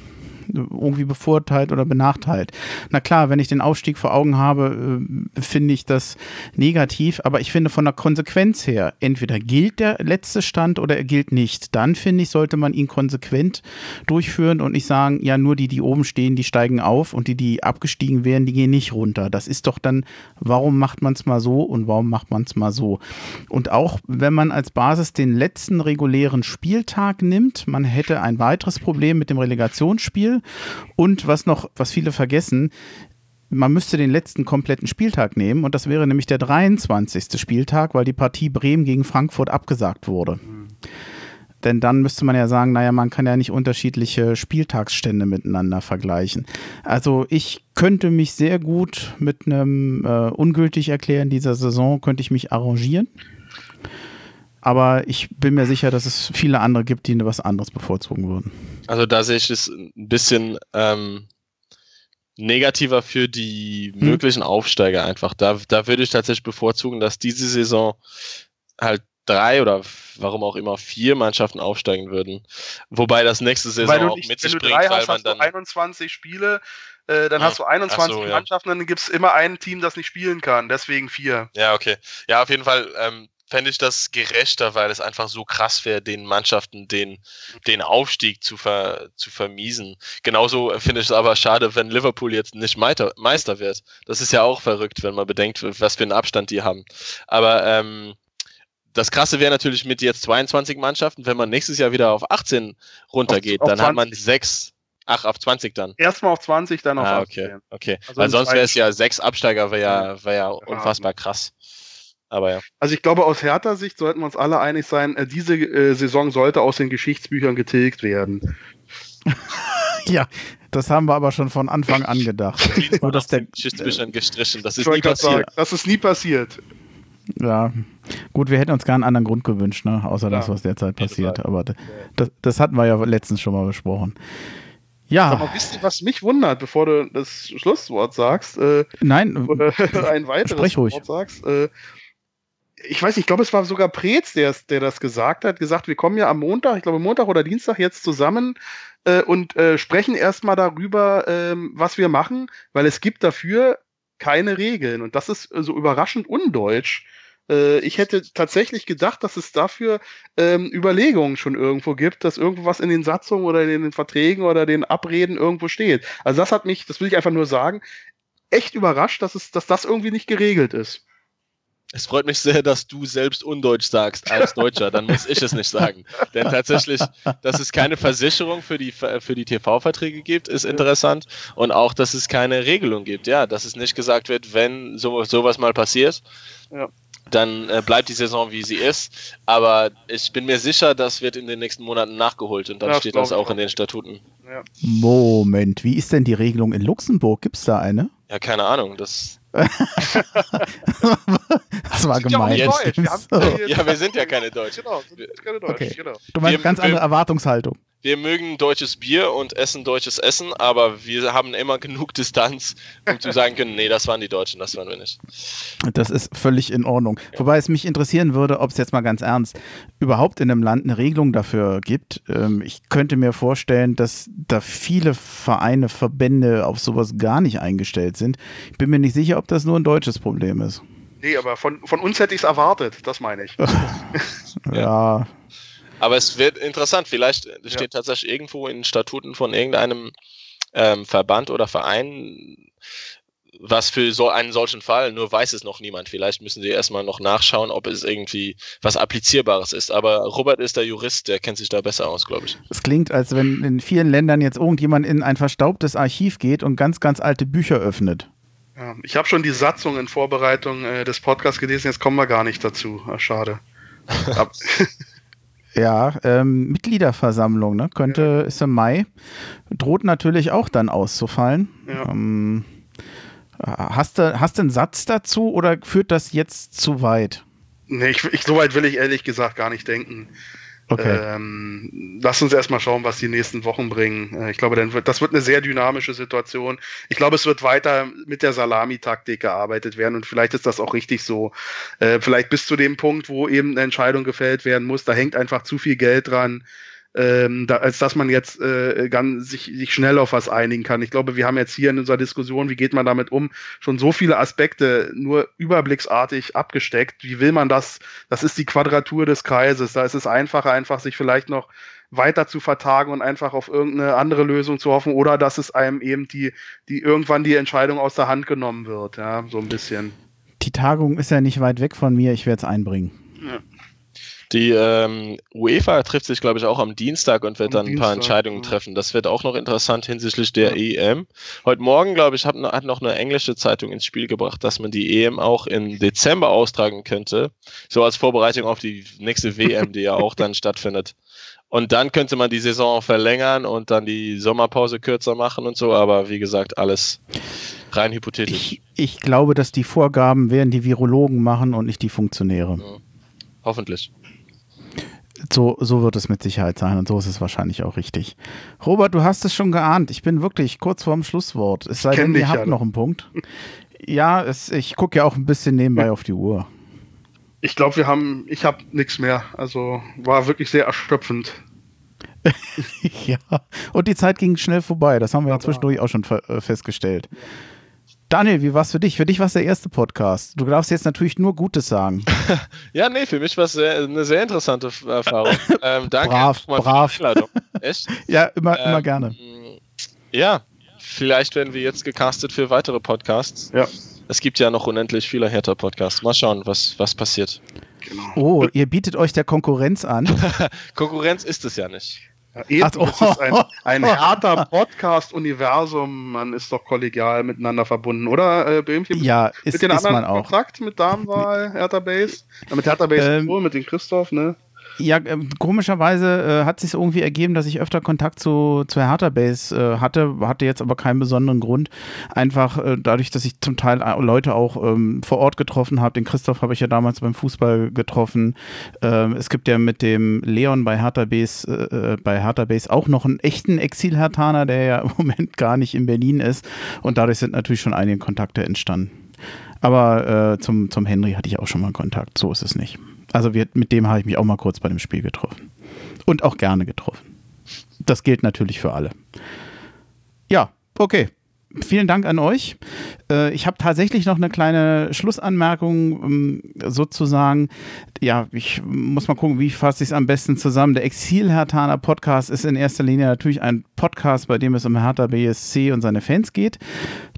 irgendwie bevorteilt oder benachteilt. Na klar, wenn ich den Aufstieg vor Augen habe, äh, finde ich das negativ, aber ich finde von der Konsequenz her, entweder gilt der letzte Stand oder er gilt nicht. Dann finde ich, sollte man ihn konsequent durchführen und nicht sagen, ja, nur die, die oben stehen, die steigen auf und die, die abgestiegen wären, die gehen nicht runter. Das ist doch dann, warum macht man es mal so und warum macht man es mal so? Und auch wenn man als Basis den letzten regulären Spieltag nimmt, man hätte ein weiteres Problem mit dem Relegationsspiel und was noch, was viele vergessen, man müsste den letzten kompletten Spieltag nehmen und das wäre nämlich der 23. Spieltag, weil die Partie Bremen gegen Frankfurt abgesagt wurde. Mhm. Denn dann müsste man ja sagen, naja, man kann ja nicht unterschiedliche Spieltagsstände miteinander vergleichen. Also ich könnte mich sehr gut mit einem äh, ungültig erklären dieser Saison, könnte ich mich arrangieren. Aber ich bin mir sicher, dass es viele andere gibt, die was anderes bevorzugen würden. Also da sehe ich es ein bisschen ähm, negativer für die hm. möglichen Aufsteiger einfach. Da, da würde ich tatsächlich bevorzugen, dass diese Saison halt drei oder warum auch immer vier Mannschaften aufsteigen würden. Wobei das nächste Saison auch mit sich bringt, weil hast, man dann 21 Spiele, äh, dann hast du 21 so, Mannschaften, ja. dann gibt es immer ein Team, das nicht spielen kann, deswegen vier. Ja, okay. Ja, auf jeden Fall ähm, fände ich das gerechter, weil es einfach so krass wäre, den Mannschaften den, den Aufstieg zu, ver, zu vermiesen. Genauso finde ich es aber schade, wenn Liverpool jetzt nicht Meister, Meister wird. Das ist ja auch verrückt, wenn man bedenkt, was für einen Abstand die haben. Aber ähm, das Krasse wäre natürlich mit jetzt 22 Mannschaften, wenn man nächstes Jahr wieder auf 18 runtergeht, auf, auf dann 20. hat man sechs. Ach, auf 20 dann. Erstmal auf 20, dann auf ah, okay, 18. Okay, also weil sonst wäre es ja sechs Absteiger, wäre ja, wär ja unfassbar krass. Aber ja. Also ich glaube, aus härter Sicht sollten wir uns alle einig sein, äh, diese äh, Saison sollte aus den Geschichtsbüchern getilgt werden. [laughs] ja, das haben wir aber schon von Anfang an gedacht. [laughs] Nur, dass der Geschichtsbüchern gestrichen. Das ist nie passiert. Sagen, das ist nie passiert. Ja, gut, wir hätten uns gar einen anderen Grund gewünscht, ne? außer ja. das, was derzeit passiert. Aber das, das, hatten wir ja letztens schon mal besprochen. Ja. Aber wisst ihr, was mich wundert, bevor du das Schlusswort sagst? Äh, Nein, oder [laughs] ein weiteres Wort sagst. Äh, ich weiß nicht, ich glaube, es war sogar Preetz, der, der das gesagt hat, gesagt, wir kommen ja am Montag, ich glaube Montag oder Dienstag jetzt zusammen äh, und äh, sprechen erstmal darüber, äh, was wir machen, weil es gibt dafür keine Regeln. Und das ist äh, so überraschend undeutsch. Äh, ich hätte tatsächlich gedacht, dass es dafür ähm, Überlegungen schon irgendwo gibt, dass irgendwo was in den Satzungen oder in den Verträgen oder den Abreden irgendwo steht. Also das hat mich, das will ich einfach nur sagen, echt überrascht, dass, es, dass das irgendwie nicht geregelt ist. Es freut mich sehr, dass du selbst undeutsch sagst als Deutscher. Dann muss ich es nicht sagen. Denn tatsächlich, dass es keine Versicherung für die, für die TV-Verträge gibt, ist interessant. Und auch, dass es keine Regelung gibt. Ja, dass es nicht gesagt wird, wenn so, sowas mal passiert, ja. dann äh, bleibt die Saison, wie sie ist. Aber ich bin mir sicher, das wird in den nächsten Monaten nachgeholt. Und dann ja, steht das auch in den Statuten. Ja. Moment, wie ist denn die Regelung in Luxemburg? Gibt es da eine? Ja, keine Ahnung. Das [laughs] das war gemein. Ja, wir ja, wir sind ja keine Deutschen. Genau, sind keine Deutschen, okay. genau. Du meinst wir, ganz andere Erwartungshaltung wir mögen deutsches Bier und essen deutsches Essen, aber wir haben immer genug Distanz, um zu sagen können, nee, das waren die Deutschen, das waren wir nicht. Das ist völlig in Ordnung. Ja. Wobei es mich interessieren würde, ob es jetzt mal ganz ernst überhaupt in einem Land eine Regelung dafür gibt. Ähm, ich könnte mir vorstellen, dass da viele Vereine, Verbände auf sowas gar nicht eingestellt sind. Ich bin mir nicht sicher, ob das nur ein deutsches Problem ist. Nee, aber von, von uns hätte ich es erwartet, das meine ich. [laughs] [laughs] ja. Aber es wird interessant. Vielleicht steht ja. tatsächlich irgendwo in Statuten von irgendeinem ähm, Verband oder Verein was für so einen solchen Fall, nur weiß es noch niemand. Vielleicht müssen sie erstmal noch nachschauen, ob es irgendwie was Applizierbares ist. Aber Robert ist der Jurist, der kennt sich da besser aus, glaube ich. Es klingt, als wenn in vielen Ländern jetzt irgendjemand in ein verstaubtes Archiv geht und ganz, ganz alte Bücher öffnet. Ja, ich habe schon die Satzung in Vorbereitung äh, des Podcasts gelesen, jetzt kommen wir gar nicht dazu. Ach, schade. [laughs] [laughs] Ja, ähm, Mitgliederversammlung, ne? Könnte, ist im Mai. Droht natürlich auch dann auszufallen. Ja. Ähm, hast, du, hast du einen Satz dazu oder führt das jetzt zu weit? Nee, ich, ich, so weit will ich ehrlich gesagt gar nicht denken. Okay. Ähm, lass uns erstmal schauen, was die nächsten Wochen bringen. Äh, ich glaube, wird, das wird eine sehr dynamische Situation. Ich glaube, es wird weiter mit der Salami-Taktik gearbeitet werden und vielleicht ist das auch richtig so. Äh, vielleicht bis zu dem Punkt, wo eben eine Entscheidung gefällt werden muss, da hängt einfach zu viel Geld dran ähm, da, als dass man jetzt äh, ganz, sich, sich schnell auf was einigen kann. Ich glaube, wir haben jetzt hier in unserer Diskussion, wie geht man damit um, schon so viele Aspekte nur überblicksartig abgesteckt. Wie will man das? Das ist die Quadratur des Kreises. Da ist es einfacher, einfach sich vielleicht noch weiter zu vertagen und einfach auf irgendeine andere Lösung zu hoffen oder dass es einem eben die, die irgendwann die Entscheidung aus der Hand genommen wird, ja, so ein bisschen. Die Tagung ist ja nicht weit weg von mir, ich werde es einbringen. Ja. Die ähm, UEFA trifft sich, glaube ich, auch am Dienstag und wird am dann ein paar Entscheidungen ja. treffen. Das wird auch noch interessant hinsichtlich der ja. EM. Heute Morgen, glaube ich, hat, hat noch eine englische Zeitung ins Spiel gebracht, dass man die EM auch im Dezember austragen könnte. So als Vorbereitung auf die nächste WM, die ja auch dann [laughs] stattfindet. Und dann könnte man die Saison verlängern und dann die Sommerpause kürzer machen und so. Aber wie gesagt, alles rein hypothetisch. Ich, ich glaube, dass die Vorgaben werden die Virologen machen und nicht die Funktionäre. Ja. Hoffentlich. So, so wird es mit Sicherheit sein und so ist es wahrscheinlich auch richtig. Robert, du hast es schon geahnt. Ich bin wirklich kurz vorm Schlusswort. Es sei denn, ihr habt ja. noch einen Punkt. Ja, es, ich gucke ja auch ein bisschen nebenbei auf die Uhr. Ich glaube, wir haben, ich habe nichts mehr. Also war wirklich sehr erschöpfend. [laughs] ja, und die Zeit ging schnell vorbei. Das haben wir ja zwischendurch auch schon äh, festgestellt. Daniel, wie war es für dich? Für dich war es der erste Podcast. Du darfst jetzt natürlich nur Gutes sagen. [laughs] ja, nee, für mich war es eine sehr interessante Erfahrung. [laughs] Ähm, danke. Brav, brav. [laughs] Echt? ja, immer, ähm, immer gerne. Ja, vielleicht werden wir jetzt gecastet für weitere Podcasts. Ja. Es gibt ja noch unendlich viele Hertha-Podcasts. Mal schauen, was, was passiert. Genau. Oh, ihr bietet euch der Konkurrenz an. Konkurrenz ist es ja nicht. Ja, eben, oh. das ist ein, ein [laughs] härter Podcast-Universum. Man ist doch kollegial miteinander verbunden, oder? Äh, Böhmchen, ja, ist, mit den ist anderen man auch. Kontakt mit Damenwahl, Hertha Base? Ja, mit Hertha Base ähm, mit dem Christoph, ne? Ja, äh, komischerweise äh, hat sich irgendwie ergeben, dass ich öfter Kontakt zu, zu Hertha Base äh, hatte, hatte jetzt aber keinen besonderen Grund. Einfach äh, dadurch, dass ich zum Teil äh, Leute auch ähm, vor Ort getroffen habe. Den Christoph habe ich ja damals beim Fußball getroffen. Ähm, es gibt ja mit dem Leon bei Hertha Base, äh, bei Hertha Base auch noch einen echten Exil-Hertaner, der ja [laughs] im Moment gar nicht in Berlin ist. Und dadurch sind natürlich schon einige Kontakte entstanden. Aber zum, zum Henry hatte ich auch schon mal Kontakt. So ist es nicht. Also wir, mit dem habe ich mich auch mal kurz bei dem Spiel getroffen. Und auch gerne getroffen. Das gilt natürlich für alle. Ja, okay. Vielen Dank an euch. Äh, ich habe tatsächlich noch eine kleine Schlussanmerkung ähm, sozusagen. Ja, ich muss mal gucken, wie fasse ich es am besten zusammen. Der Exil-Hertaner Podcast ist in erster Linie natürlich ein Podcast, bei dem es um Hertha BSC und seine Fans geht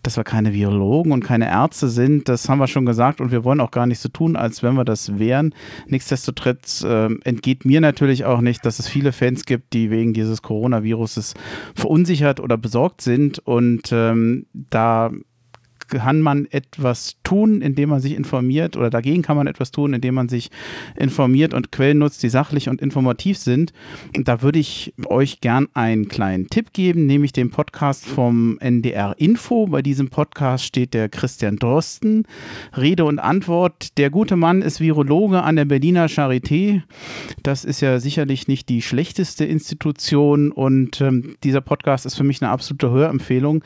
dass wir keine Virologen und keine Ärzte sind, das haben wir schon gesagt und wir wollen auch gar nicht so tun, als wenn wir das wären. Nichtsdestotrotz äh, entgeht mir natürlich auch nicht, dass es viele Fans gibt, die wegen dieses Coronaviruses verunsichert oder besorgt sind und ähm, da kann man etwas tun, indem man sich informiert oder dagegen kann man etwas tun, indem man sich informiert und Quellen nutzt, die sachlich und informativ sind. Und da würde ich euch gern einen kleinen Tipp geben, nämlich den Podcast vom NDR Info. Bei diesem Podcast steht der Christian Drosten. Rede und Antwort. Der gute Mann ist Virologe an der Berliner Charité. Das ist ja sicherlich nicht die schlechteste Institution und ähm, dieser Podcast ist für mich eine absolute Hörempfehlung,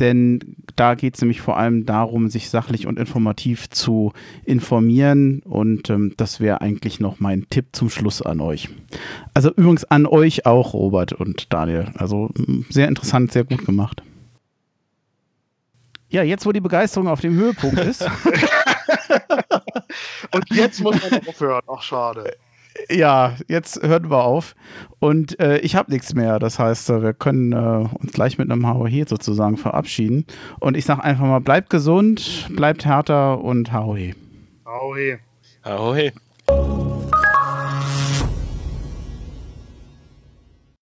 denn da geht es nämlich vor vor allem darum, sich sachlich und informativ zu informieren. Und ähm, das wäre eigentlich noch mein Tipp zum Schluss an euch. Also übrigens an euch auch, Robert und Daniel. Also sehr interessant, sehr gut gemacht. Ja, jetzt, wo die Begeisterung auf dem Höhepunkt ist. [laughs] und jetzt muss man aufhören. Ach, schade ja, jetzt hören wir auf. Und äh, ich habe nichts mehr. Das heißt, äh, wir können äh, uns gleich mit einem Haohe sozusagen verabschieden. Und ich sage einfach mal, bleibt gesund, bleibt härter und Haohe. Haohe. Haohe.